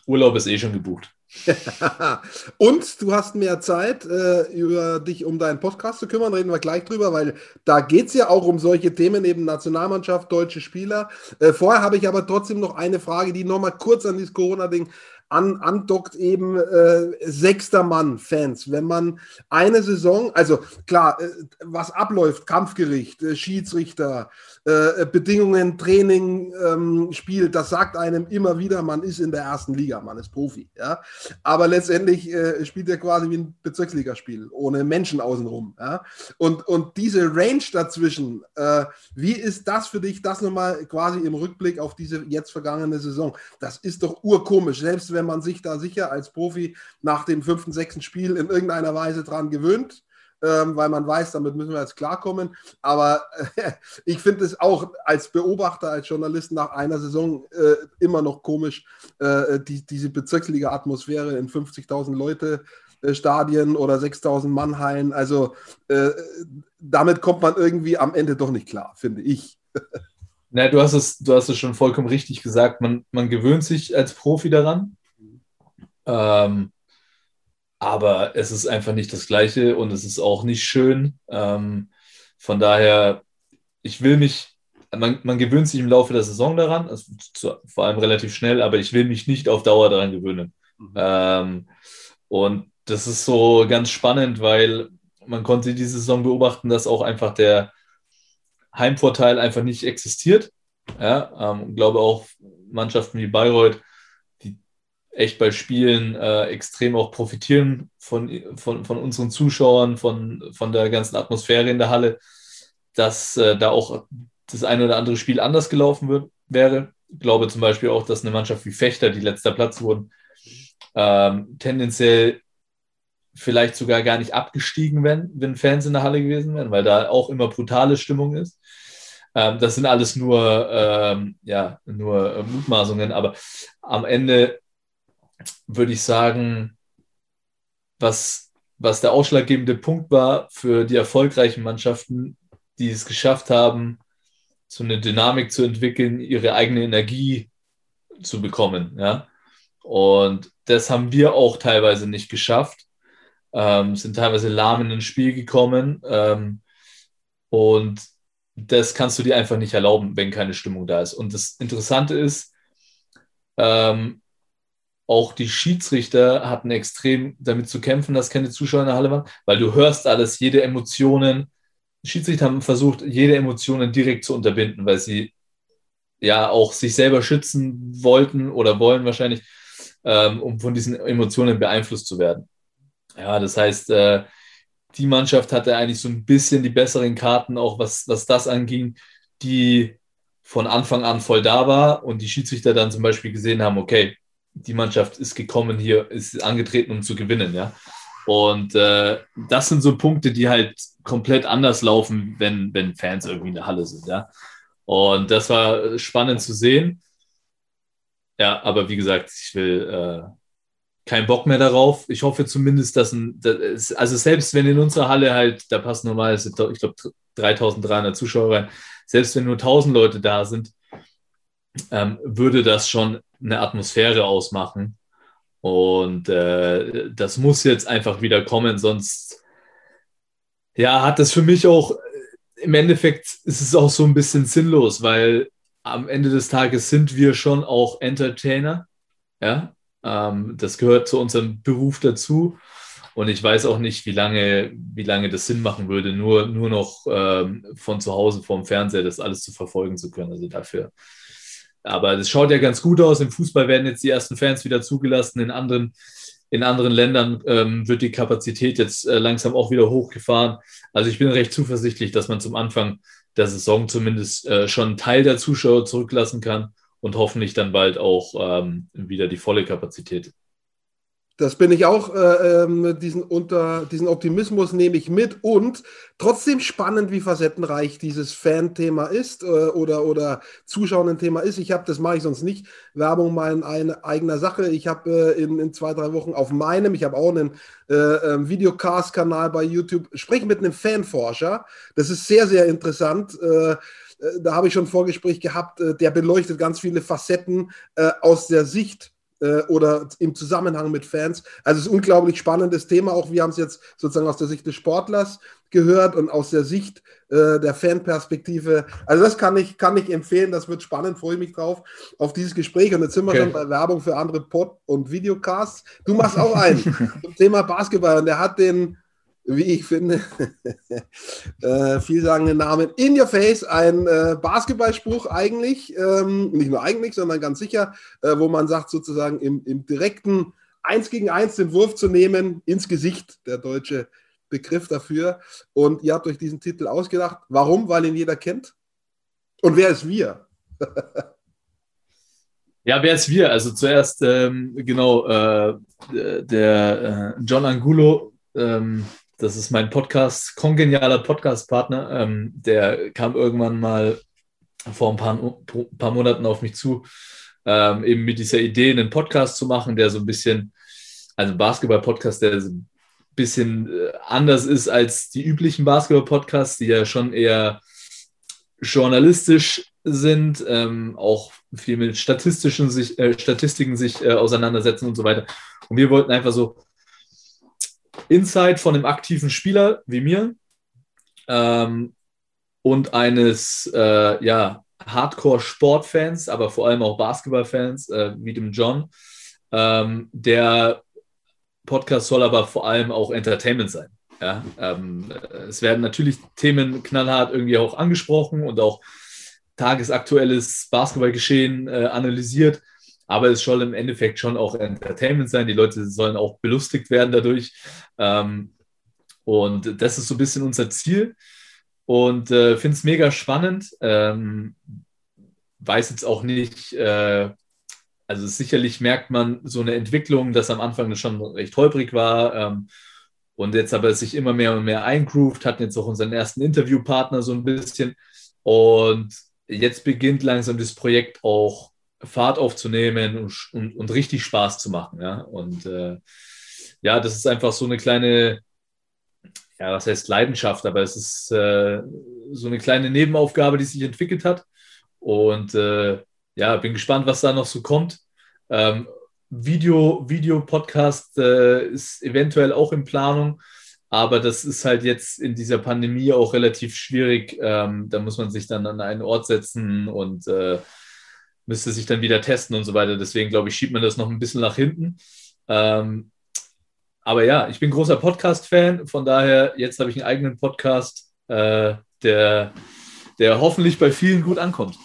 Urlaub ist eh schon gebucht. und du hast mehr Zeit, äh, über dich um deinen Podcast zu kümmern, reden wir gleich drüber, weil da geht es ja auch um solche Themen, eben Nationalmannschaft, deutsche Spieler. Äh, vorher habe ich aber trotzdem noch eine Frage, die nochmal kurz an dieses Corona-Ding an, andockt eben äh, sechster Mann Fans. Wenn man eine Saison, also klar, äh, was abläuft, Kampfgericht, äh, Schiedsrichter, äh, Bedingungen, Training, ähm, Spiel, das sagt einem immer wieder, man ist in der ersten Liga, man ist Profi. Ja? Aber letztendlich äh, spielt er quasi wie ein Bezirksligaspiel, ohne Menschen außenrum. Ja? Und, und diese Range dazwischen, äh, wie ist das für dich, das nochmal quasi im Rückblick auf diese jetzt vergangene Saison? Das ist doch urkomisch, selbst wenn man sich da sicher als Profi nach dem fünften, sechsten Spiel in irgendeiner Weise dran gewöhnt ähm, weil man weiß, damit müssen wir jetzt klarkommen. Aber äh, ich finde es auch als Beobachter, als Journalist nach einer Saison äh, immer noch komisch, äh, die, diese Bezirksliga-Atmosphäre in 50.000 Leute. Äh, Stadien oder 6000 Mannhallen. Also äh, damit kommt man irgendwie am Ende doch nicht klar, finde ich. Na, du hast es, du hast es schon vollkommen richtig gesagt. Man, man gewöhnt sich als Profi daran. Ähm, aber es ist einfach nicht das Gleiche und es ist auch nicht schön. Ähm, von daher, ich will mich, man, man, gewöhnt sich im Laufe der Saison daran, also zu, vor allem relativ schnell, aber ich will mich nicht auf Dauer daran gewöhnen. Mhm. Ähm, und das ist so ganz spannend, weil man konnte diese Saison beobachten, dass auch einfach der Heimvorteil einfach nicht existiert. Ja, ähm, ich glaube auch Mannschaften wie Bayreuth echt bei Spielen äh, extrem auch profitieren von, von, von unseren Zuschauern, von, von der ganzen Atmosphäre in der Halle, dass äh, da auch das eine oder andere Spiel anders gelaufen wird, wäre. Ich glaube zum Beispiel auch, dass eine Mannschaft wie Fechter, die letzter Platz wurden, ähm, tendenziell vielleicht sogar gar nicht abgestiegen wären, wenn Fans in der Halle gewesen wären, weil da auch immer brutale Stimmung ist. Ähm, das sind alles nur, ähm, ja, nur Mutmaßungen, aber am Ende würde ich sagen, was, was der ausschlaggebende Punkt war für die erfolgreichen Mannschaften, die es geschafft haben, so eine Dynamik zu entwickeln, ihre eigene Energie zu bekommen. Ja? Und das haben wir auch teilweise nicht geschafft, ähm, sind teilweise lahm in ein Spiel gekommen. Ähm, und das kannst du dir einfach nicht erlauben, wenn keine Stimmung da ist. Und das Interessante ist, ähm, auch die Schiedsrichter hatten extrem damit zu kämpfen, dass keine Zuschauer in der Halle waren, weil du hörst alles, jede Emotionen. Schiedsrichter haben versucht, jede Emotionen direkt zu unterbinden, weil sie ja auch sich selber schützen wollten oder wollen wahrscheinlich, ähm, um von diesen Emotionen beeinflusst zu werden. Ja, das heißt, äh, die Mannschaft hatte eigentlich so ein bisschen die besseren Karten, auch was, was das anging, die von Anfang an voll da war und die Schiedsrichter dann zum Beispiel gesehen haben, okay, die Mannschaft ist gekommen hier, ist angetreten, um zu gewinnen, ja. Und äh, das sind so Punkte, die halt komplett anders laufen, wenn, wenn Fans irgendwie in der Halle sind, ja. Und das war spannend zu sehen. ja, aber wie gesagt, ich will äh, keinen Bock mehr darauf. Ich hoffe zumindest, dass ein, das, also selbst wenn in unserer Halle halt, da passen normal, ich glaube, 3300 Zuschauer rein, selbst wenn nur 1000 Leute da sind, ähm, würde das schon eine Atmosphäre ausmachen. Und äh, das muss jetzt einfach wieder kommen, sonst ja, hat das für mich auch im Endeffekt ist es auch so ein bisschen sinnlos, weil am Ende des Tages sind wir schon auch Entertainer. Ja, ähm, das gehört zu unserem Beruf dazu. Und ich weiß auch nicht, wie lange, wie lange das Sinn machen würde, nur, nur noch ähm, von zu Hause vorm Fernseher das alles zu verfolgen zu können. Also dafür. Aber das schaut ja ganz gut aus. Im Fußball werden jetzt die ersten Fans wieder zugelassen. In anderen, in anderen Ländern ähm, wird die Kapazität jetzt äh, langsam auch wieder hochgefahren. Also ich bin recht zuversichtlich, dass man zum Anfang der Saison zumindest äh, schon einen Teil der Zuschauer zurücklassen kann und hoffentlich dann bald auch ähm, wieder die volle Kapazität. Das bin ich auch, äh, ähm, diesen, unter, diesen Optimismus nehme ich mit und trotzdem spannend, wie facettenreich dieses Fan-Thema ist äh, oder, oder Zuschauenden-Thema ist. Ich habe, das mache ich sonst nicht, Werbung mal in eigener Sache. Ich habe äh, in, in zwei, drei Wochen auf meinem, ich habe auch einen äh, ähm, Videocast-Kanal bei YouTube, spreche mit einem Fanforscher. Das ist sehr, sehr interessant äh, äh, da habe ich schon ein Vorgespräch gehabt, der beleuchtet ganz viele Facetten aus der Sicht äh, oder im Zusammenhang mit Fans. Also es ist ein unglaublich spannendes Thema. Auch wir haben es jetzt sozusagen aus der Sicht des Sportlers gehört und aus der Sicht äh, der Fanperspektive. Also das kann ich, kann ich empfehlen. Das wird spannend. Freue mich drauf auf dieses Gespräch. Und jetzt sind wir okay. schon bei Werbung für andere Pod- und Videocasts. Du machst auch einen zum Thema Basketball und der hat den wie ich finde, äh, vielsagenden Namen In Your Face, ein äh, Basketballspruch eigentlich, ähm, nicht nur eigentlich, sondern ganz sicher, äh, wo man sagt, sozusagen im, im direkten 1 gegen 1 den Wurf zu nehmen, ins Gesicht, der deutsche Begriff dafür. Und ihr habt euch diesen Titel ausgedacht. Warum? Weil ihn jeder kennt. Und wer ist wir? Ja, wer ist wir? Also zuerst, ähm, genau, äh, der äh, John Angulo ähm, das ist mein Podcast, kongenialer Podcast-Partner. Ähm, der kam irgendwann mal vor ein paar, paar Monaten auf mich zu, ähm, eben mit dieser Idee, einen Podcast zu machen, der so ein bisschen, also Basketball-Podcast, der so ein bisschen äh, anders ist als die üblichen Basketball-Podcasts, die ja schon eher journalistisch sind, ähm, auch viel mit statistischen sich, äh, Statistiken sich äh, auseinandersetzen und so weiter. Und wir wollten einfach so Insight von einem aktiven Spieler wie mir ähm, und eines äh, ja, Hardcore-Sportfans, aber vor allem auch Basketballfans äh, wie dem John. Ähm, der Podcast soll aber vor allem auch Entertainment sein. Ja, ähm, es werden natürlich Themen knallhart irgendwie auch angesprochen und auch tagesaktuelles Basketballgeschehen äh, analysiert aber es soll im Endeffekt schon auch Entertainment sein. Die Leute sollen auch belustigt werden dadurch. Ähm, und das ist so ein bisschen unser Ziel. Und äh, finde es mega spannend. Ähm, weiß jetzt auch nicht, äh, also sicherlich merkt man so eine Entwicklung, dass am Anfang das schon recht holprig war. Ähm, und jetzt aber sich immer mehr und mehr eingroovt, hatten jetzt auch unseren ersten Interviewpartner so ein bisschen. Und jetzt beginnt langsam das Projekt auch Fahrt aufzunehmen und, und, und richtig Spaß zu machen. Ja? Und äh, ja, das ist einfach so eine kleine, ja, was heißt Leidenschaft, aber es ist äh, so eine kleine Nebenaufgabe, die sich entwickelt hat. Und äh, ja, bin gespannt, was da noch so kommt. Ähm, Video, Video-Podcast äh, ist eventuell auch in Planung, aber das ist halt jetzt in dieser Pandemie auch relativ schwierig. Ähm, da muss man sich dann an einen Ort setzen und äh, müsste sich dann wieder testen und so weiter. Deswegen glaube ich, schiebt man das noch ein bisschen nach hinten. Ähm, aber ja, ich bin großer Podcast-Fan, von daher, jetzt habe ich einen eigenen Podcast, äh, der, der hoffentlich bei vielen gut ankommt.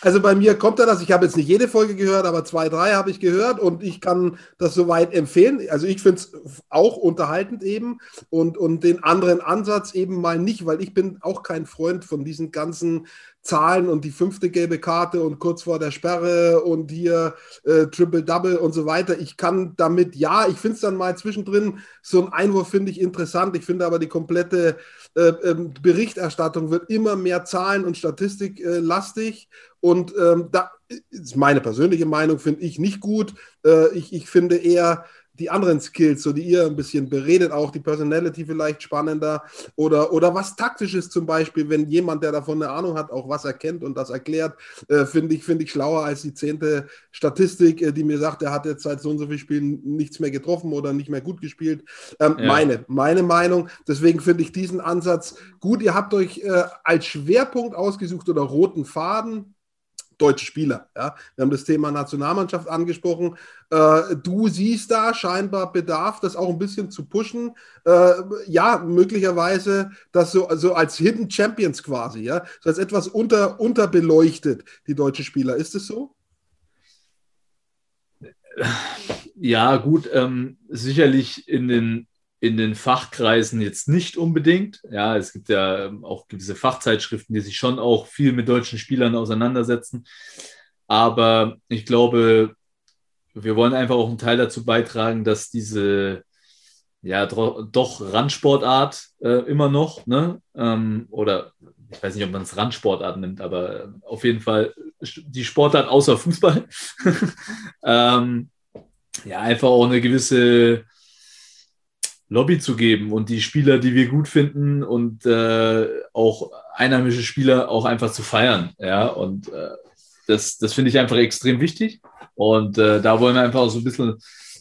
Also bei mir kommt da das. Ich habe jetzt nicht jede Folge gehört, aber zwei, drei habe ich gehört und ich kann das soweit empfehlen. Also ich finde es auch unterhaltend eben und, und den anderen Ansatz eben mal nicht, weil ich bin auch kein Freund von diesen ganzen Zahlen und die fünfte gelbe Karte und kurz vor der Sperre und hier äh, Triple-Double und so weiter. Ich kann damit, ja, ich finde es dann mal zwischendrin, so ein Einwurf finde ich interessant. Ich finde aber die komplette äh, ähm, Berichterstattung wird immer mehr Zahlen und Statistik äh, lastig. Und ähm, da ist meine persönliche Meinung, finde ich nicht gut. Äh, ich, ich finde eher, die anderen Skills, so die ihr ein bisschen beredet, auch die Personality vielleicht spannender oder, oder was taktisches zum Beispiel, wenn jemand, der davon eine Ahnung hat, auch was erkennt und das erklärt, äh, finde ich, finde ich schlauer als die zehnte Statistik, äh, die mir sagt, er hat jetzt seit so und so vielen Spielen nichts mehr getroffen oder nicht mehr gut gespielt. Ähm, ja. Meine, meine Meinung. Deswegen finde ich diesen Ansatz gut. Ihr habt euch äh, als Schwerpunkt ausgesucht oder roten Faden deutsche Spieler. Ja? Wir haben das Thema Nationalmannschaft angesprochen. Äh, du siehst da scheinbar Bedarf, das auch ein bisschen zu pushen. Äh, ja, möglicherweise das so also als Hidden Champions quasi, ja, so als etwas unter, unterbeleuchtet, die deutsche Spieler. Ist es so? Ja, gut, ähm, sicherlich in den in den Fachkreisen jetzt nicht unbedingt. Ja, es gibt ja ähm, auch gewisse Fachzeitschriften, die sich schon auch viel mit deutschen Spielern auseinandersetzen. Aber ich glaube, wir wollen einfach auch einen Teil dazu beitragen, dass diese ja doch Randsportart äh, immer noch, ne? Ähm, oder ich weiß nicht, ob man es Randsportart nimmt, aber äh, auf jeden Fall die Sportart außer Fußball. ähm, ja, einfach auch eine gewisse Lobby zu geben und die Spieler, die wir gut finden und äh, auch einheimische Spieler auch einfach zu feiern. Ja, und äh, das, das finde ich einfach extrem wichtig. Und äh, da wollen wir einfach so ein bisschen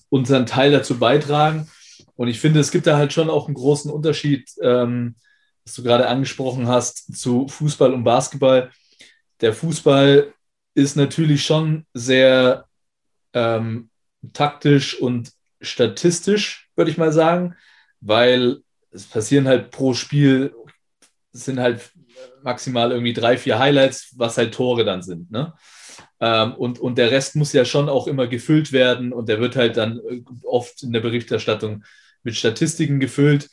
unseren Teil dazu beitragen. Und ich finde, es gibt da halt schon auch einen großen Unterschied, ähm, was du gerade angesprochen hast, zu Fußball und Basketball. Der Fußball ist natürlich schon sehr ähm, taktisch und statistisch, würde ich mal sagen, weil es passieren halt pro Spiel, sind halt maximal irgendwie drei, vier Highlights, was halt Tore dann sind. Ne? Ähm, und, und der Rest muss ja schon auch immer gefüllt werden und der wird halt dann äh, oft in der Berichterstattung mit Statistiken gefüllt.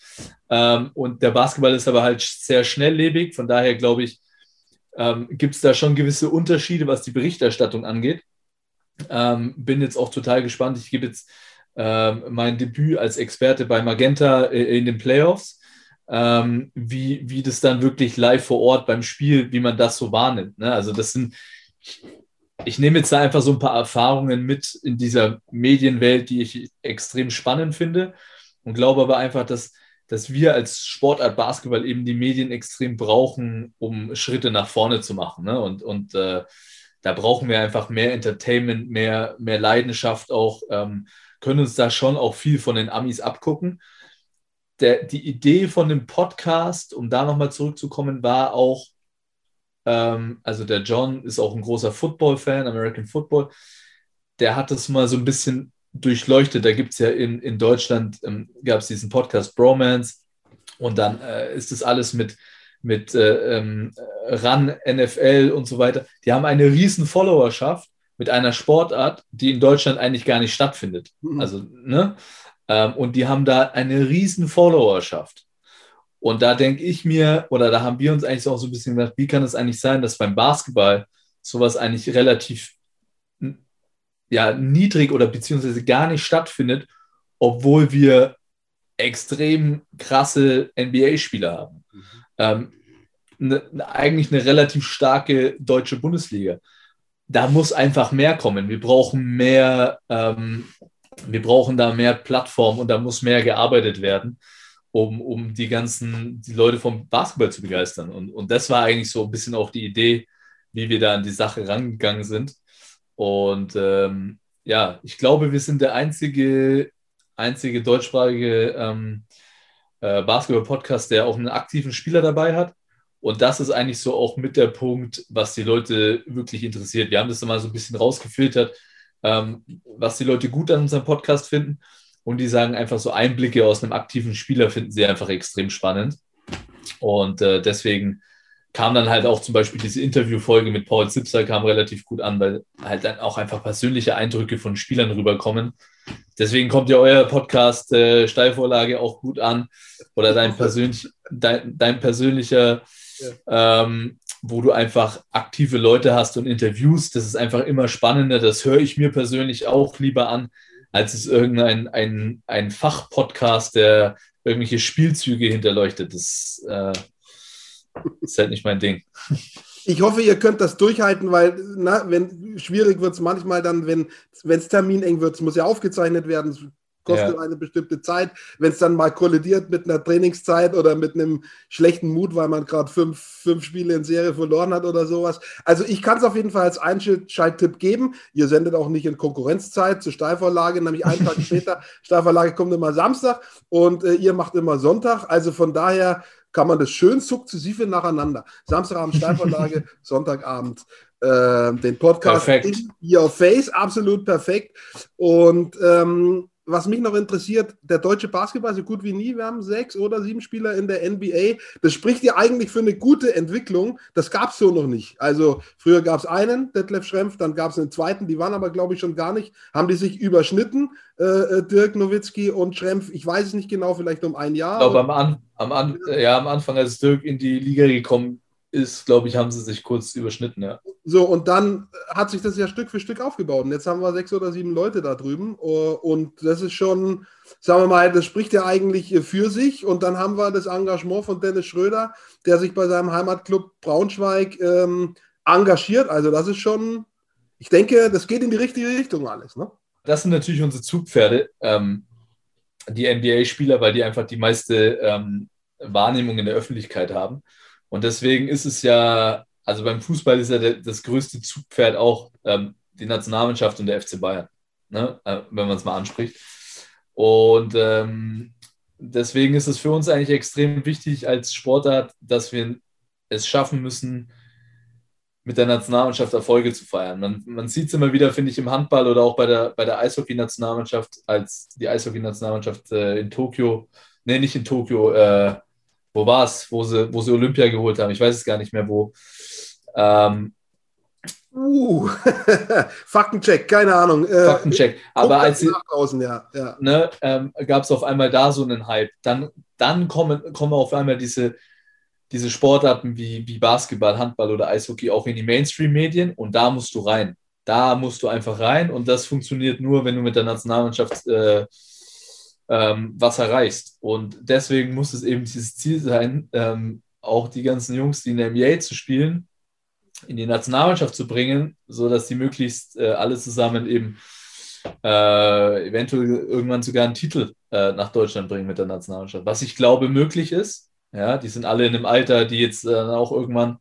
Ähm, und der Basketball ist aber halt sehr schnelllebig, von daher glaube ich, ähm, gibt es da schon gewisse Unterschiede, was die Berichterstattung angeht. Bin jetzt auch total gespannt. Ich gebe jetzt mein Debüt als Experte bei Magenta äh, in den Playoffs, ähm, wie, wie das dann wirklich live vor Ort beim Spiel, wie man das so wahrnimmt. Ne? Also das sind, ich, ich nehme jetzt da einfach so ein paar Erfahrungen mit in dieser Medienwelt, die ich extrem spannend finde und glaube aber einfach, dass, dass wir als Sportart Basketball eben die Medien extrem brauchen, um Schritte nach vorne zu machen. Ne? Und, und äh, da brauchen wir einfach mehr Entertainment, mehr, mehr Leidenschaft auch. Ähm, können uns da schon auch viel von den Amis abgucken. Der, die Idee von dem Podcast, um da nochmal zurückzukommen, war auch, ähm, also der John ist auch ein großer Football-Fan, American Football. Der hat das mal so ein bisschen durchleuchtet. Da gibt es ja in, in Deutschland, ähm, gab es diesen Podcast Bromance und dann äh, ist das alles mit, mit äh, ähm, RAN, NFL und so weiter. Die haben eine riesen Followerschaft mit einer Sportart, die in Deutschland eigentlich gar nicht stattfindet. Mhm. Also, ne? Ähm, und die haben da eine riesen Followerschaft. Und da denke ich mir, oder da haben wir uns eigentlich auch so ein bisschen gedacht, wie kann es eigentlich sein, dass beim Basketball sowas eigentlich relativ ja, niedrig oder beziehungsweise gar nicht stattfindet, obwohl wir extrem krasse NBA-Spieler haben. Mhm. Ähm, ne, eigentlich eine relativ starke deutsche Bundesliga da muss einfach mehr kommen. Wir brauchen mehr, ähm, wir brauchen da mehr Plattform und da muss mehr gearbeitet werden, um, um die ganzen die Leute vom Basketball zu begeistern. Und, und das war eigentlich so ein bisschen auch die Idee, wie wir da an die Sache rangegangen sind. Und ähm, ja, ich glaube, wir sind der einzige, einzige deutschsprachige ähm, äh, Basketball-Podcast, der auch einen aktiven Spieler dabei hat. Und das ist eigentlich so auch mit der Punkt, was die Leute wirklich interessiert. Wir haben das mal so ein bisschen rausgefiltert, ähm, was die Leute gut an unserem Podcast finden. Und die sagen einfach so Einblicke aus einem aktiven Spieler finden sie einfach extrem spannend. Und äh, deswegen kam dann halt auch zum Beispiel diese Interviewfolge mit Paul Zipser kam relativ gut an, weil halt dann auch einfach persönliche Eindrücke von Spielern rüberkommen. Deswegen kommt ja euer Podcast äh, Steilvorlage auch gut an oder dein, persönlich, dein, dein persönlicher ja. ähm, wo du einfach aktive Leute hast und Interviews. Das ist einfach immer spannender. Das höre ich mir persönlich auch lieber an, als es irgendein ein, ein Fachpodcast, der irgendwelche Spielzüge hinterleuchtet. Das äh, ist halt nicht mein Ding. Ich hoffe, ihr könnt das durchhalten, weil na, wenn schwierig wird es manchmal dann, wenn es termineng wird, es muss ja aufgezeichnet werden, kostet ja. eine bestimmte Zeit. Wenn es dann mal kollidiert mit einer Trainingszeit oder mit einem schlechten Mut, weil man gerade fünf, fünf Spiele in Serie verloren hat oder sowas. Also ich kann es auf jeden Fall als Einschalttipp geben. Ihr sendet auch nicht in Konkurrenzzeit zur Steilvorlage, nämlich einen Tag später. Steilvorlage kommt immer Samstag und äh, ihr macht immer Sonntag. Also von daher kann man das schön sukzessive nacheinander. Samstagabend Steilvorlage, Sonntagabend äh, den Podcast perfekt. in Your Face, absolut perfekt. Und ähm, was mich noch interessiert, der deutsche Basketball so gut wie nie. Wir haben sechs oder sieben Spieler in der NBA. Das spricht ja eigentlich für eine gute Entwicklung. Das gab es so noch nicht. Also früher gab es einen, Detlef Schrempf, dann gab es einen zweiten, die waren aber, glaube ich, schon gar nicht. Haben die sich überschnitten, äh, äh Dirk Nowitzki und Schrempf? Ich weiß es nicht genau, vielleicht um ein Jahr. Ich glaube, am, An am, An ja, am Anfang, als Dirk in die Liga gekommen ist, glaube ich, haben sie sich kurz überschnitten, ja. So, und dann hat sich das ja Stück für Stück aufgebaut. Und jetzt haben wir sechs oder sieben Leute da drüben. Uh, und das ist schon, sagen wir mal, das spricht ja eigentlich für sich. Und dann haben wir das Engagement von Dennis Schröder, der sich bei seinem Heimatclub Braunschweig ähm, engagiert. Also, das ist schon, ich denke, das geht in die richtige Richtung alles. Ne? Das sind natürlich unsere Zugpferde, ähm, die NBA-Spieler, weil die einfach die meiste ähm, Wahrnehmung in der Öffentlichkeit haben. Und deswegen ist es ja, also beim Fußball ist ja das größte Zugpferd auch ähm, die Nationalmannschaft und der FC Bayern, ne? äh, wenn man es mal anspricht. Und ähm, deswegen ist es für uns eigentlich extrem wichtig als Sportart, dass wir es schaffen müssen, mit der Nationalmannschaft Erfolge zu feiern. Man, man sieht es immer wieder, finde ich, im Handball oder auch bei der, bei der Eishockey-Nationalmannschaft, als die Eishockey-Nationalmannschaft äh, in Tokio, nee, nicht in Tokio, äh, wo war es, wo sie, wo sie Olympia geholt haben? Ich weiß es gar nicht mehr, wo. Ähm, uh, Faktencheck, keine Ahnung. Äh, Faktencheck. Aber als sie, außen, ja, ja. Ne, ähm, gab es auf einmal da so einen Hype. Dann, dann kommen, kommen auf einmal diese, diese Sportarten wie, wie Basketball, Handball oder Eishockey auch in die Mainstream-Medien und da musst du rein. Da musst du einfach rein und das funktioniert nur, wenn du mit der Nationalmannschaft äh, ähm, was erreichst. Und deswegen muss es eben dieses Ziel sein, ähm, auch die ganzen Jungs, die in der NBA zu spielen, in die Nationalmannschaft zu bringen, sodass die möglichst äh, alle zusammen eben äh, eventuell irgendwann sogar einen Titel äh, nach Deutschland bringen mit der Nationalmannschaft. Was ich glaube möglich ist. Ja, die sind alle in einem Alter, die jetzt äh, auch irgendwann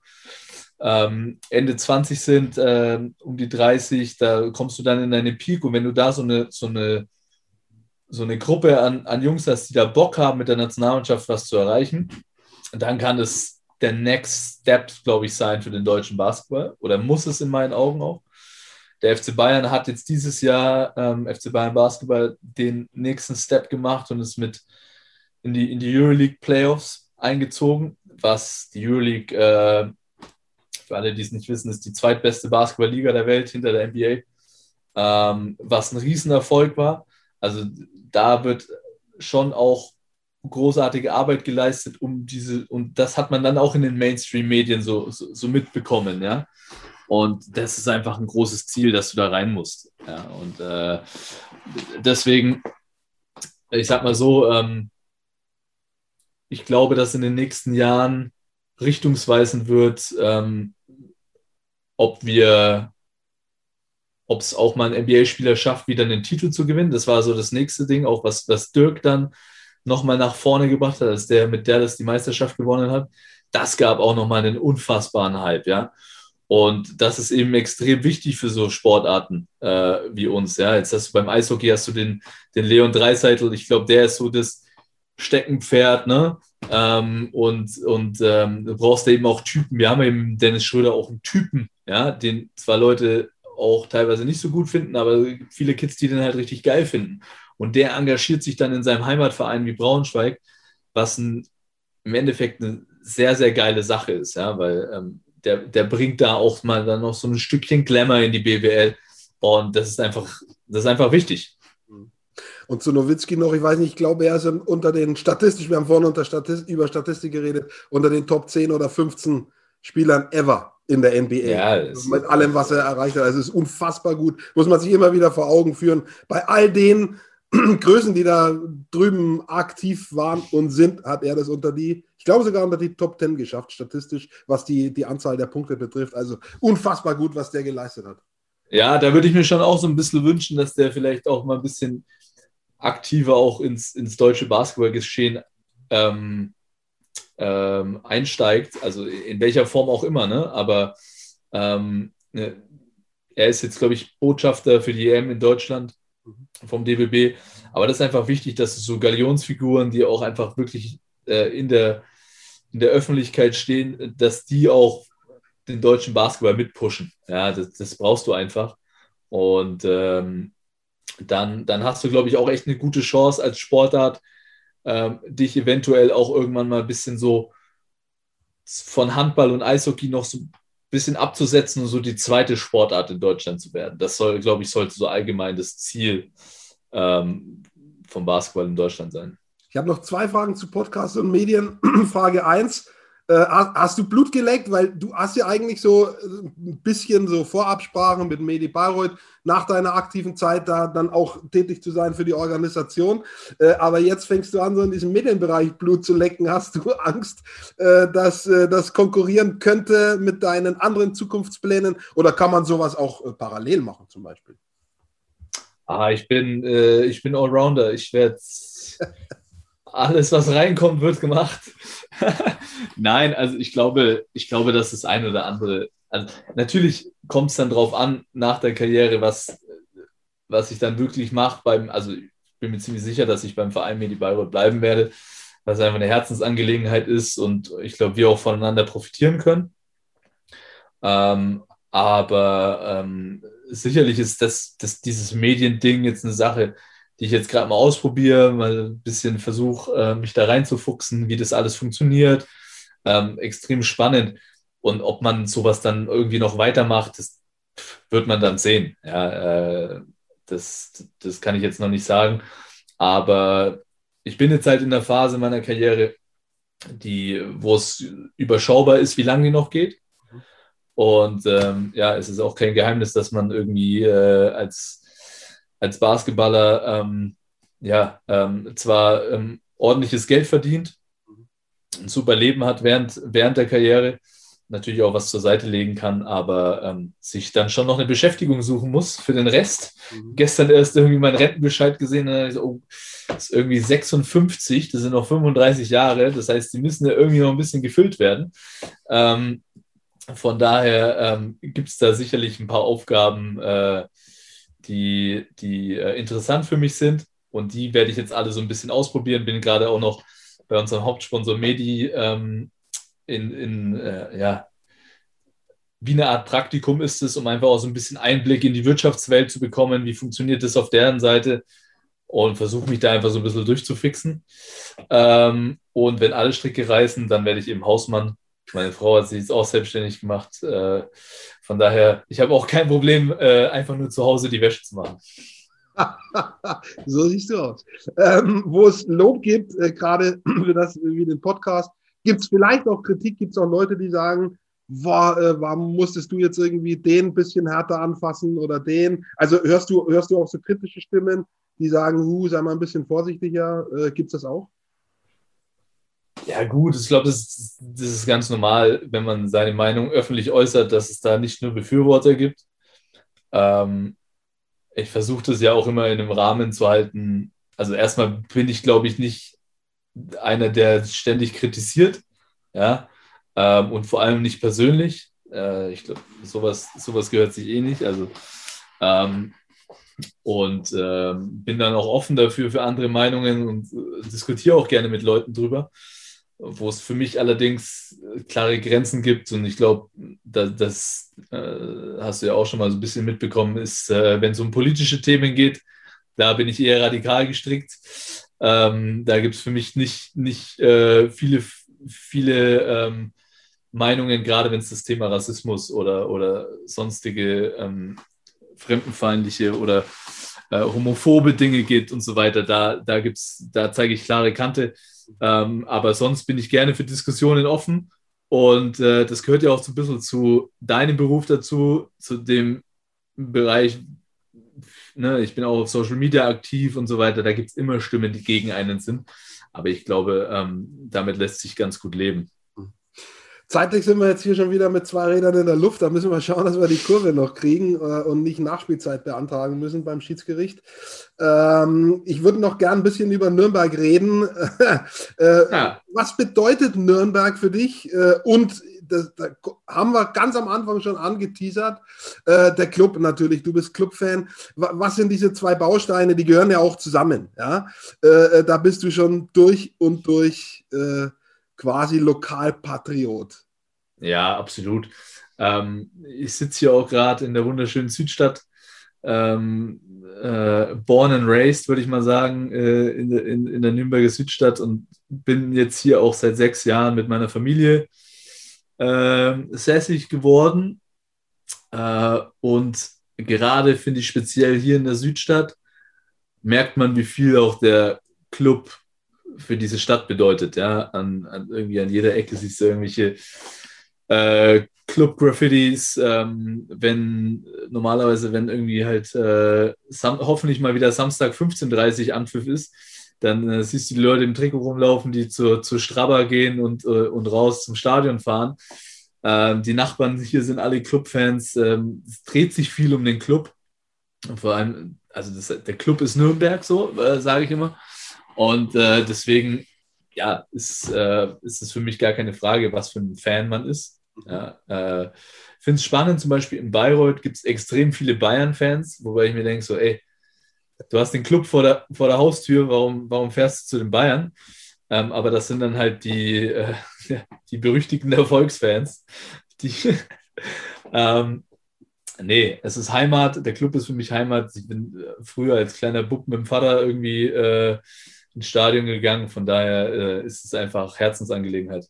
ähm, Ende 20 sind, äh, um die 30, da kommst du dann in deine Peak und wenn du da so eine, so eine so eine Gruppe an, an Jungs hast, die da Bock haben, mit der Nationalmannschaft was zu erreichen, dann kann es der Next Step, glaube ich, sein für den deutschen Basketball oder muss es in meinen Augen auch. Der FC Bayern hat jetzt dieses Jahr ähm, FC Bayern Basketball den nächsten Step gemacht und ist mit in die, in die Euroleague Playoffs eingezogen, was die Euroleague, äh, für alle, die es nicht wissen, ist die zweitbeste Basketballliga der Welt hinter der NBA, ähm, was ein Riesenerfolg war. Also da wird schon auch großartige Arbeit geleistet, um diese, und das hat man dann auch in den Mainstream-Medien so, so, so, mitbekommen, ja. Und das ist einfach ein großes Ziel, dass du da rein musst. Ja. Und äh, deswegen, ich sag mal so, ähm, ich glaube, dass in den nächsten Jahren richtungsweisend wird, ähm, ob wir ob es auch mal ein NBA-Spieler schafft, wieder einen Titel zu gewinnen. Das war so das nächste Ding, auch was, was Dirk dann nochmal nach vorne gebracht hat, als der mit der das die Meisterschaft gewonnen hat. Das gab auch nochmal einen unfassbaren Hype, ja. Und das ist eben extrem wichtig für so Sportarten äh, wie uns. Ja, jetzt hast du beim Eishockey hast du den, den Leon Dreiseitel. Ich glaube, der ist so das Steckenpferd, ne? Ähm, und und ähm, du brauchst eben auch Typen. Wir haben eben Dennis Schröder auch einen Typen, ja, den zwar Leute auch teilweise nicht so gut finden, aber viele Kids, die den halt richtig geil finden. Und der engagiert sich dann in seinem Heimatverein wie Braunschweig, was ein, im Endeffekt eine sehr, sehr geile Sache ist, ja, weil ähm, der, der bringt da auch mal dann noch so ein Stückchen Glamour in die BWL und das ist einfach, das ist einfach wichtig. Und zu Nowitzki noch, ich weiß nicht, ich glaube, er ist unter den statistisch, wir haben vorhin unter Statist, über Statistik geredet, unter den Top 10 oder 15 Spielern ever in der NBA. Ja, also mit allem, was er erreicht hat. Also es ist unfassbar gut. Muss man sich immer wieder vor Augen führen. Bei all den Größen, die da drüben aktiv waren und sind, hat er das unter die, ich glaube sogar unter die Top 10 geschafft, statistisch, was die, die Anzahl der Punkte betrifft. Also unfassbar gut, was der geleistet hat. Ja, da würde ich mir schon auch so ein bisschen wünschen, dass der vielleicht auch mal ein bisschen aktiver auch ins, ins deutsche Basketballgeschehen ähm, ähm, einsteigt, also in welcher Form auch immer, ne? aber ähm, ne, er ist jetzt, glaube ich, Botschafter für die EM in Deutschland vom DBB, aber das ist einfach wichtig, dass es so Galionsfiguren, die auch einfach wirklich äh, in, der, in der Öffentlichkeit stehen, dass die auch den deutschen Basketball mitpushen. Ja, das, das brauchst du einfach. Und ähm, dann, dann hast du, glaube ich, auch echt eine gute Chance als Sportart, ähm, dich eventuell auch irgendwann mal ein bisschen so von Handball und Eishockey noch so ein bisschen abzusetzen und so die zweite Sportart in Deutschland zu werden. Das soll, glaube ich, sollte so allgemein das Ziel ähm, vom Basketball in Deutschland sein. Ich habe noch zwei Fragen zu Podcasts und Medien. Frage 1. Äh, hast du Blut geleckt? Weil du hast ja eigentlich so äh, ein bisschen so Vorabsprachen mit Medi Bayreuth nach deiner aktiven Zeit da dann auch tätig zu sein für die Organisation. Äh, aber jetzt fängst du an, so in diesem Medienbereich Blut zu lecken. Hast du Angst, dass das konkurrieren könnte mit deinen anderen Zukunftsplänen? Oder kann man sowas auch parallel machen zum Beispiel? Ah, ich bin, ich bin Allrounder. Ich werde alles, was reinkommt, wird gemacht. Nein, also ich glaube, ich glaube, dass das ein oder andere. Also natürlich kommt es dann drauf an, nach der Karriere, was, was ich dann wirklich mache. Beim, also ich bin mir ziemlich sicher, dass ich beim Verein Medi Bayreuth bleiben werde, was einfach eine Herzensangelegenheit ist und ich glaube, wir auch voneinander profitieren können. Ähm, aber ähm, sicherlich ist das, das, dieses Mediending jetzt eine Sache, die ich jetzt gerade mal ausprobiere, mal ein bisschen versuche, äh, mich da reinzufuchsen, wie das alles funktioniert. Ähm, extrem spannend. Und ob man sowas dann irgendwie noch weitermacht, das wird man dann sehen. Ja, äh, das, das kann ich jetzt noch nicht sagen. Aber ich bin jetzt halt in der Phase meiner Karriere, die, wo es überschaubar ist, wie lange die noch geht. Und ähm, ja, es ist auch kein Geheimnis, dass man irgendwie äh, als als Basketballer ähm, ja, ähm, zwar ähm, ordentliches Geld verdient, ein super Leben hat während, während der Karriere, natürlich auch was zur Seite legen kann, aber ähm, sich dann schon noch eine Beschäftigung suchen muss für den Rest. Mhm. Gestern erst irgendwie meinen Rentenbescheid gesehen, und so, oh, das ist irgendwie 56, das sind noch 35 Jahre, das heißt, die müssen ja irgendwie noch ein bisschen gefüllt werden. Ähm, von daher ähm, gibt es da sicherlich ein paar Aufgaben, äh, die, die äh, interessant für mich sind. Und die werde ich jetzt alle so ein bisschen ausprobieren. Bin gerade auch noch bei unserem Hauptsponsor Medi ähm, in, in äh, ja, wie eine Art Praktikum ist es, um einfach auch so ein bisschen Einblick in die Wirtschaftswelt zu bekommen. Wie funktioniert das auf deren Seite? Und versuche mich da einfach so ein bisschen durchzufixen. Ähm, und wenn alle Stricke reißen, dann werde ich eben Hausmann meine Frau hat sich jetzt auch selbstständig gemacht. Äh, von daher, ich habe auch kein Problem, äh, einfach nur zu Hause die Wäsche zu machen. so siehst du aus. Ähm, wo es Lob gibt, äh, gerade für das wie den Podcast, gibt es vielleicht auch Kritik, gibt es auch Leute, die sagen, boah, äh, warum musstest du jetzt irgendwie den ein bisschen härter anfassen oder den? Also hörst du, hörst du auch so kritische Stimmen, die sagen, hu, sei mal ein bisschen vorsichtiger. Äh, gibt es das auch? Ja, gut, ich glaube, das, das, ist ganz normal, wenn man seine Meinung öffentlich äußert, dass es da nicht nur Befürworter gibt. Ähm, ich versuche das ja auch immer in einem Rahmen zu halten. Also erstmal bin ich, glaube ich, nicht einer, der ständig kritisiert, ja, ähm, und vor allem nicht persönlich. Äh, ich glaube, sowas, sowas gehört sich eh nicht. Also ähm, und ähm, bin dann auch offen dafür für andere Meinungen und äh, diskutiere auch gerne mit Leuten drüber wo es für mich allerdings äh, klare Grenzen gibt. Und ich glaube, das, das äh, hast du ja auch schon mal so ein bisschen mitbekommen, ist, äh, wenn es um politische Themen geht, da bin ich eher radikal gestrickt. Ähm, da gibt es für mich nicht, nicht äh, viele, viele ähm, Meinungen, gerade wenn es das Thema Rassismus oder, oder sonstige ähm, fremdenfeindliche oder äh, homophobe Dinge geht und so weiter. Da, da da zeige ich klare Kante. Ähm, aber sonst bin ich gerne für Diskussionen offen. Und äh, das gehört ja auch so ein bisschen zu deinem Beruf dazu, zu dem Bereich, ne, ich bin auch auf Social Media aktiv und so weiter. Da gibt es immer Stimmen, die gegen einen sind. Aber ich glaube, ähm, damit lässt sich ganz gut leben. Zeitlich sind wir jetzt hier schon wieder mit zwei Rädern in der Luft. Da müssen wir schauen, dass wir die Kurve noch kriegen äh, und nicht Nachspielzeit beantragen müssen beim Schiedsgericht. Ähm, ich würde noch gern ein bisschen über Nürnberg reden. äh, ja. Was bedeutet Nürnberg für dich? Äh, und das, da haben wir ganz am Anfang schon angeteasert. Äh, der Club natürlich, du bist Clubfan. Was sind diese zwei Bausteine? Die gehören ja auch zusammen. Ja? Äh, äh, da bist du schon durch und durch quasi Lokalpatriot. Ja, absolut. Ähm, ich sitze hier auch gerade in der wunderschönen Südstadt. Ähm, äh, born and raised, würde ich mal sagen, äh, in, in, in, der Nürnberger Südstadt und bin jetzt hier auch seit sechs Jahren mit meiner Familie äh, sässig geworden. Äh, und gerade finde ich speziell hier in der Südstadt, merkt man, wie viel auch der Club für diese Stadt bedeutet. Ja? An, an irgendwie an jeder Ecke siehst du irgendwelche äh, Club-Graffitis, ähm, wenn normalerweise, wenn irgendwie halt äh, hoffentlich mal wieder Samstag 15.30 Uhr Anpfiff ist, dann äh, siehst du die Leute im Trikot rumlaufen, die zur, zur Strabber gehen und, äh, und raus zum Stadion fahren. Ähm, die Nachbarn hier sind alle Clubfans. Ähm, es dreht sich viel um den Club. Und vor allem, also das, der Club ist Nürnberg, so äh, sage ich immer. Und äh, deswegen, ja, ist, äh, ist es für mich gar keine Frage, was für ein Fan man ist. Ja, äh, finde es spannend, zum Beispiel in Bayreuth gibt es extrem viele Bayern-Fans, wobei ich mir denke, so, ey, du hast den Club vor der, vor der Haustür, warum, warum fährst du zu den Bayern? Ähm, aber das sind dann halt die, äh, die berüchtigten Erfolgsfans. Die, ähm, nee, es ist Heimat, der Club ist für mich Heimat. Ich bin äh, früher als kleiner Bub mit dem Vater irgendwie äh, ins Stadion gegangen. Von daher äh, ist es einfach Herzensangelegenheit.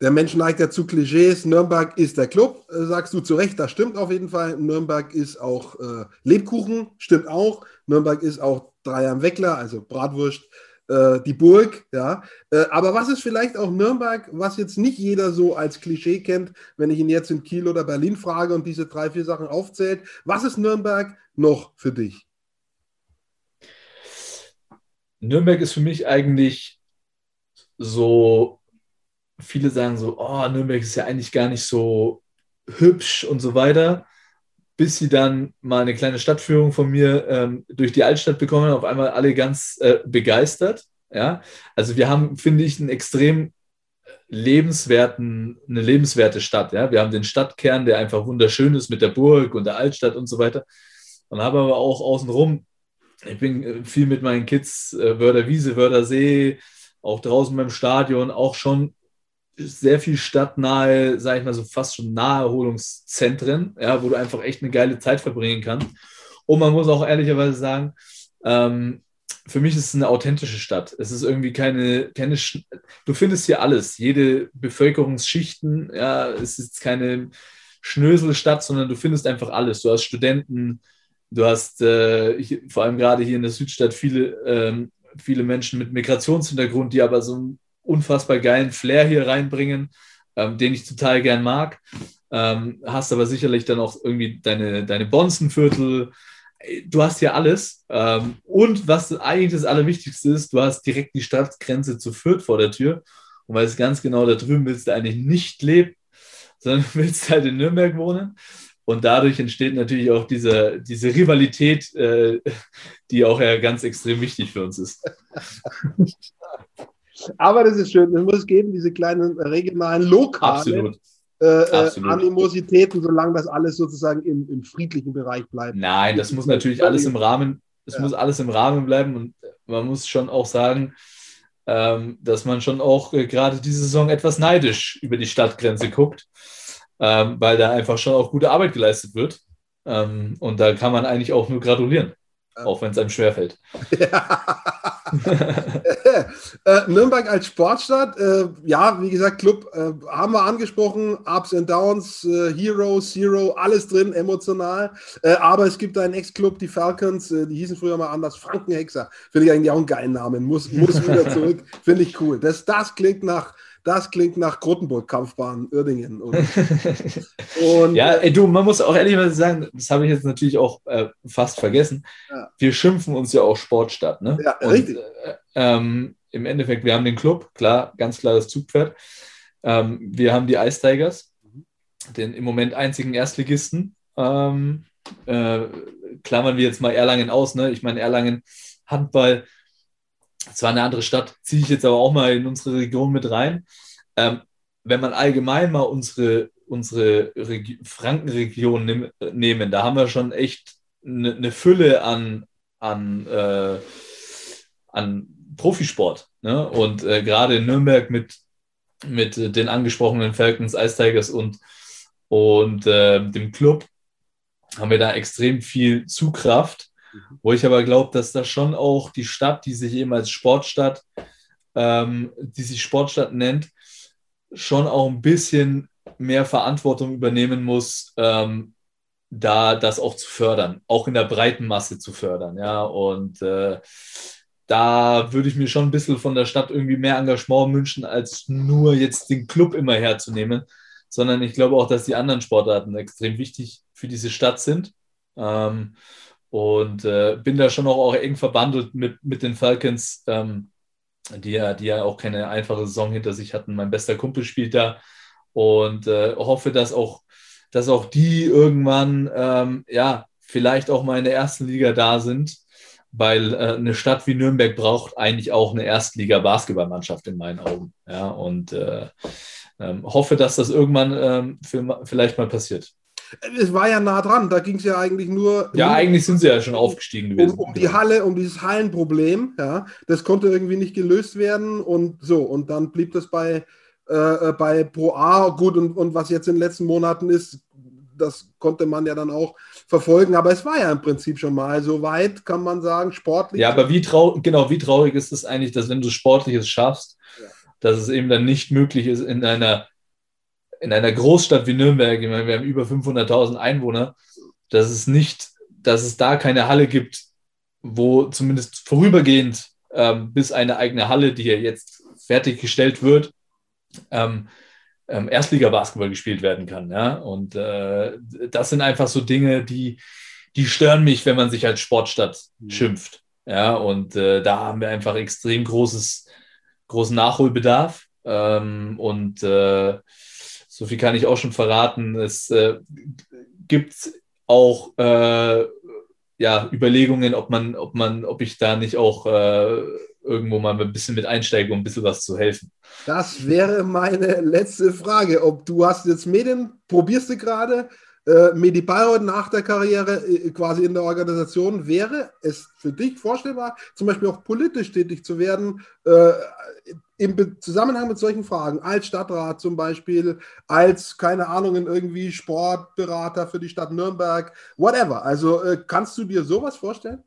Der Mensch neigt ja zu Klischees. Nürnberg ist der Club, äh, sagst du zu Recht. Das stimmt auf jeden Fall. Nürnberg ist auch äh, Lebkuchen, stimmt auch. Nürnberg ist auch Dreier Weckler, also Bratwurst, äh, die Burg. Ja. Äh, aber was ist vielleicht auch Nürnberg, was jetzt nicht jeder so als Klischee kennt, wenn ich ihn jetzt in Kiel oder Berlin frage und diese drei, vier Sachen aufzählt? Was ist Nürnberg noch für dich? Nürnberg ist für mich eigentlich so, viele sagen so, oh, Nürnberg ist ja eigentlich gar nicht so hübsch und so weiter, bis sie dann mal eine kleine Stadtführung von mir ähm, durch die Altstadt bekommen, auf einmal alle ganz äh, begeistert. Ja, also wir haben, finde ich, einen extrem lebenswerten, eine lebenswerte Stadt. Ja, wir haben den Stadtkern, der einfach wunderschön ist mit der Burg und der Altstadt und so weiter. Und haben aber auch außenrum ich bin äh, viel mit meinen Kids, äh, Wörder Wiese, auch draußen beim Stadion, auch schon sehr viel stadtnahe, sage ich mal so fast schon Naherholungszentren, ja, wo du einfach echt eine geile Zeit verbringen kannst. Und man muss auch ehrlicherweise sagen, ähm, für mich ist es eine authentische Stadt. Es ist irgendwie keine, keine Sch du findest hier alles, jede Bevölkerungsschichten, ja, es ist keine Schnöselstadt, sondern du findest einfach alles. Du hast Studenten, Du hast äh, hier, vor allem gerade hier in der Südstadt viele, ähm, viele Menschen mit Migrationshintergrund, die aber so einen unfassbar geilen Flair hier reinbringen, ähm, den ich total gern mag. Ähm, hast aber sicherlich dann auch irgendwie deine, deine Bonzenviertel. Du hast hier alles. Ähm, und was eigentlich das Allerwichtigste ist, du hast direkt die Stadtgrenze zu Fürth vor der Tür. Und weil es ganz genau da drüben willst du eigentlich nicht leben, sondern willst halt in Nürnberg wohnen. Und dadurch entsteht natürlich auch diese, diese Rivalität, äh, die auch ja ganz extrem wichtig für uns ist. Aber das ist schön, es muss geben, diese kleinen regionalen, lokalen äh, äh Animositäten, solange das alles sozusagen im, im friedlichen Bereich bleibt. Nein, das muss natürlich alles im Rahmen, es ja. muss alles im Rahmen bleiben und man muss schon auch sagen, ähm, dass man schon auch äh, gerade diese Saison etwas neidisch über die Stadtgrenze guckt ähm, weil da einfach schon auch gute Arbeit geleistet wird. Ähm, und da kann man eigentlich auch nur gratulieren, ja. auch wenn es einem schwerfällt. Ja. äh, Nürnberg als Sportstadt, äh, ja, wie gesagt, Club äh, haben wir angesprochen, Ups and Downs, äh, Hero, Zero, alles drin, emotional. Äh, aber es gibt einen Ex-Club, die Falcons, äh, die hießen früher mal anders, Frankenhexer. Finde ich eigentlich auch einen geilen Namen, muss, muss wieder zurück, finde ich cool. Das, das klingt nach das klingt nach Grotenburg-Kampfbahn, Uerdingen. Und, ja, ey, du, man muss auch ehrlich sagen, das habe ich jetzt natürlich auch äh, fast vergessen. Ja. Wir schimpfen uns ja auch Sportstadt. Ne? Ja, und, richtig. Äh, ähm, Im Endeffekt, wir haben den Club, klar, ganz klar das Zugpferd. Ähm, wir haben die Ice Tigers, mhm. den im Moment einzigen Erstligisten. Ähm, äh, klammern wir jetzt mal Erlangen aus. Ne? Ich meine, Erlangen Handball zwar eine andere Stadt, ziehe ich jetzt aber auch mal in unsere Region mit rein. Ähm, wenn man allgemein mal unsere, unsere Frankenregion nehm, nehmen, da haben wir schon echt eine, eine Fülle an, an, äh, an Profisport. Ne? Und äh, gerade in Nürnberg mit, mit den angesprochenen Falcons, Ice Tigers und, und äh, dem Club haben wir da extrem viel Zugkraft. Mhm. Wo ich aber glaube, dass da schon auch die Stadt, die sich eben als Sportstadt, ähm, die sich Sportstadt nennt, schon auch ein bisschen mehr Verantwortung übernehmen muss, ähm, da das auch zu fördern, auch in der breiten Masse zu fördern. Ja, und äh, da würde ich mir schon ein bisschen von der Stadt irgendwie mehr Engagement wünschen, als nur jetzt den Club immer herzunehmen, sondern ich glaube auch, dass die anderen Sportarten extrem wichtig für diese Stadt sind. Ähm, und äh, bin da schon auch, auch eng verbandelt mit, mit den Falcons, ähm, die, ja, die ja auch keine einfache Saison hinter sich hatten. Mein bester Kumpel spielt da und äh, hoffe, dass auch, dass auch die irgendwann, ähm, ja, vielleicht auch mal in der ersten Liga da sind, weil äh, eine Stadt wie Nürnberg braucht eigentlich auch eine Erstliga-Basketballmannschaft in meinen Augen. Ja, und äh, ähm, hoffe, dass das irgendwann ähm, für, vielleicht mal passiert. Es war ja nah dran, da ging es ja eigentlich nur. Ja, eigentlich sind sie ja schon aufgestiegen gewesen. Um, um die Halle, um dieses Hallenproblem, ja. Das konnte irgendwie nicht gelöst werden und so. Und dann blieb das bei, äh, äh, bei Pro A gut und, und was jetzt in den letzten Monaten ist, das konnte man ja dann auch verfolgen. Aber es war ja im Prinzip schon mal so weit, kann man sagen, sportlich. Ja, aber wie traurig, genau, wie traurig ist es eigentlich, dass wenn du Sportliches schaffst, ja. dass es eben dann nicht möglich ist, in einer in einer Großstadt wie Nürnberg, ich meine, wir haben über 500.000 Einwohner, dass es nicht, dass es da keine Halle gibt, wo zumindest vorübergehend ähm, bis eine eigene Halle, die ja jetzt fertiggestellt wird, ähm, ähm, Erstliga-Basketball gespielt werden kann. Ja? Und äh, das sind einfach so Dinge, die, die stören mich, wenn man sich als Sportstadt mhm. schimpft. Ja, und äh, da haben wir einfach extrem großes, großen Nachholbedarf. Ähm, und äh, so viel kann ich auch schon verraten. Es äh, gibt auch äh, ja, Überlegungen, ob man, ob man, ob ich da nicht auch äh, irgendwo mal ein bisschen mit einsteige, um ein bisschen was zu helfen. Das wäre meine letzte Frage. Ob du hast jetzt Medien, probierst du gerade, äh, Medi Bayreuth nach der Karriere äh, quasi in der Organisation, wäre es für dich vorstellbar, zum Beispiel auch politisch tätig zu werden, äh, im Zusammenhang mit solchen Fragen, als Stadtrat zum Beispiel, als, keine Ahnung, irgendwie Sportberater für die Stadt Nürnberg, whatever. Also äh, kannst du dir sowas vorstellen?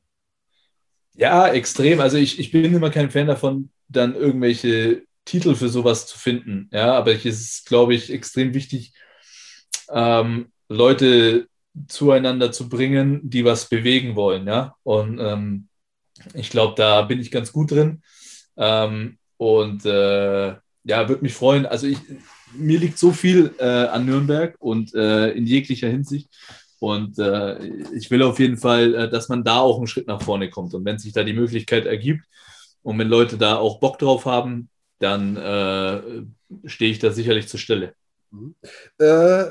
Ja, extrem. Also ich, ich bin immer kein Fan davon, dann irgendwelche Titel für sowas zu finden. Ja, aber es ist, glaube ich, extrem wichtig, ähm, Leute zueinander zu bringen, die was bewegen wollen. Ja, und ähm, ich glaube, da bin ich ganz gut drin. Ähm, und äh, ja, würde mich freuen. Also ich, mir liegt so viel äh, an Nürnberg und äh, in jeglicher Hinsicht. Und äh, ich will auf jeden Fall, äh, dass man da auch einen Schritt nach vorne kommt. Und wenn sich da die Möglichkeit ergibt und wenn Leute da auch Bock drauf haben, dann äh, stehe ich da sicherlich zur Stelle. Mhm. Äh,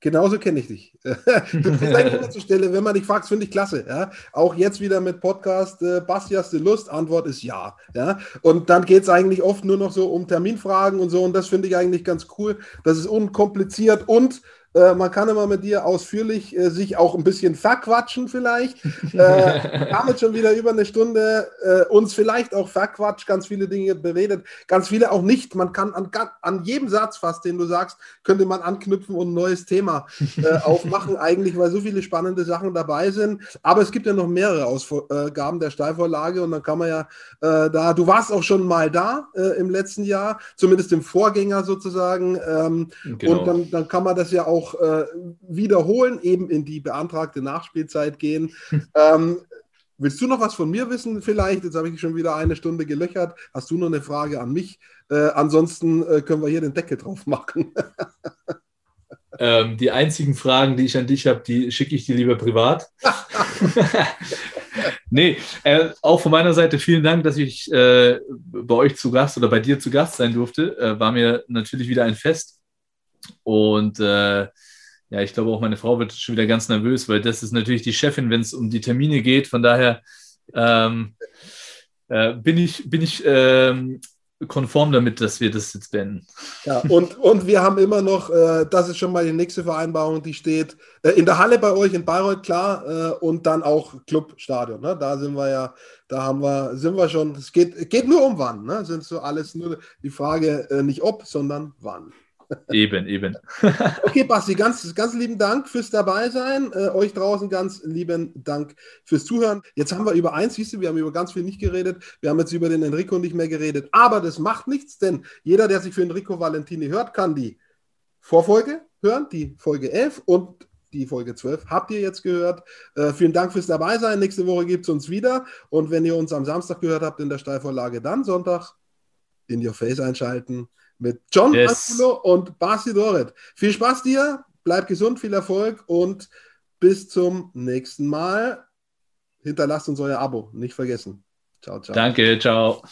Genauso kenne ich dich. zur Stelle, wenn man dich fragt, finde ich klasse. Ja? Auch jetzt wieder mit Podcast äh, Basti, hast du Lust? Antwort ist ja. ja? Und dann geht es eigentlich oft nur noch so um Terminfragen und so. Und das finde ich eigentlich ganz cool. Das ist unkompliziert und Äh, man kann immer mit dir ausführlich äh, sich auch ein bisschen verquatschen vielleicht. Äh, haben jetzt schon wieder über eine Stunde äh, uns vielleicht auch verquatscht, ganz viele Dinge beredet, ganz viele auch nicht. Man kann an, an jedem Satz fast, den du sagst, könnte man anknüpfen und ein neues Thema äh, aufmachen, eigentlich, weil so viele spannende Sachen dabei sind. Aber es gibt ja noch mehrere Ausgaben der Steilvorlage und dann kann man ja äh, da, du warst auch schon mal da im letzten Jahr, zumindest im Vorgänger sozusagen. Ähm, genau. Und dann, dann kann man das ja auch wiederholen, eben in die beantragte Nachspielzeit gehen. ähm, Willst du noch was von mir wissen vielleicht? Jetzt habe ich schon wieder eine Stunde gelöchert. Hast du noch eine Frage an mich? Äh, ansonsten äh, können wir hier den Deckel drauf machen. ähm, die einzigen Fragen, die ich an dich habe, die schicke ich dir lieber privat. nee, äh, auch von meiner Seite vielen Dank, dass ich äh, bei euch zu Gast oder bei dir zu Gast sein durfte. Äh, war mir natürlich wieder ein Fest. Und äh, ja, ich glaube auch meine Frau wird schon wieder ganz nervös, weil das ist natürlich die Chefin, wenn es um die Termine geht. Von daher ähm, äh, bin ich, bin ich ähm, konform damit, dass wir das jetzt beenden. Ja, und, und wir haben immer noch, äh, das ist schon mal die nächste Vereinbarung, die steht äh, in der Halle bei euch in Bayreuth, klar, äh, und dann auch Clubstadion. Ne? Da sind wir ja, da haben wir, sind wir schon, es geht, geht nur um wann, ne? Sind so alles nur die Frage äh, nicht ob, sondern wann. Eben, eben. okay, Basti, ganz, ganz lieben Dank fürs Dabeisein. Äh, euch draußen ganz lieben Dank fürs Zuhören. Jetzt haben wir über eins, siehst du, wir haben über ganz viel nicht geredet. Wir haben jetzt über den Enrico nicht mehr geredet. Aber das macht nichts, denn jeder, der sich für Enrico Valentini hört, kann die Vorfolge hören, die Folge 11 und die Folge 12 habt ihr jetzt gehört. Äh, vielen Dank fürs Dabeisein. Nächste Woche gibt es uns wieder. Und wenn ihr uns am Samstag gehört habt in der Steilvorlage, dann Sonntag in your face einschalten mit John yes. Angulo und Basti Doret. Viel Spaß dir, bleib gesund, viel Erfolg und bis zum nächsten Mal. Hinterlasst uns euer Abo, nicht vergessen. Ciao, ciao. Danke, ciao.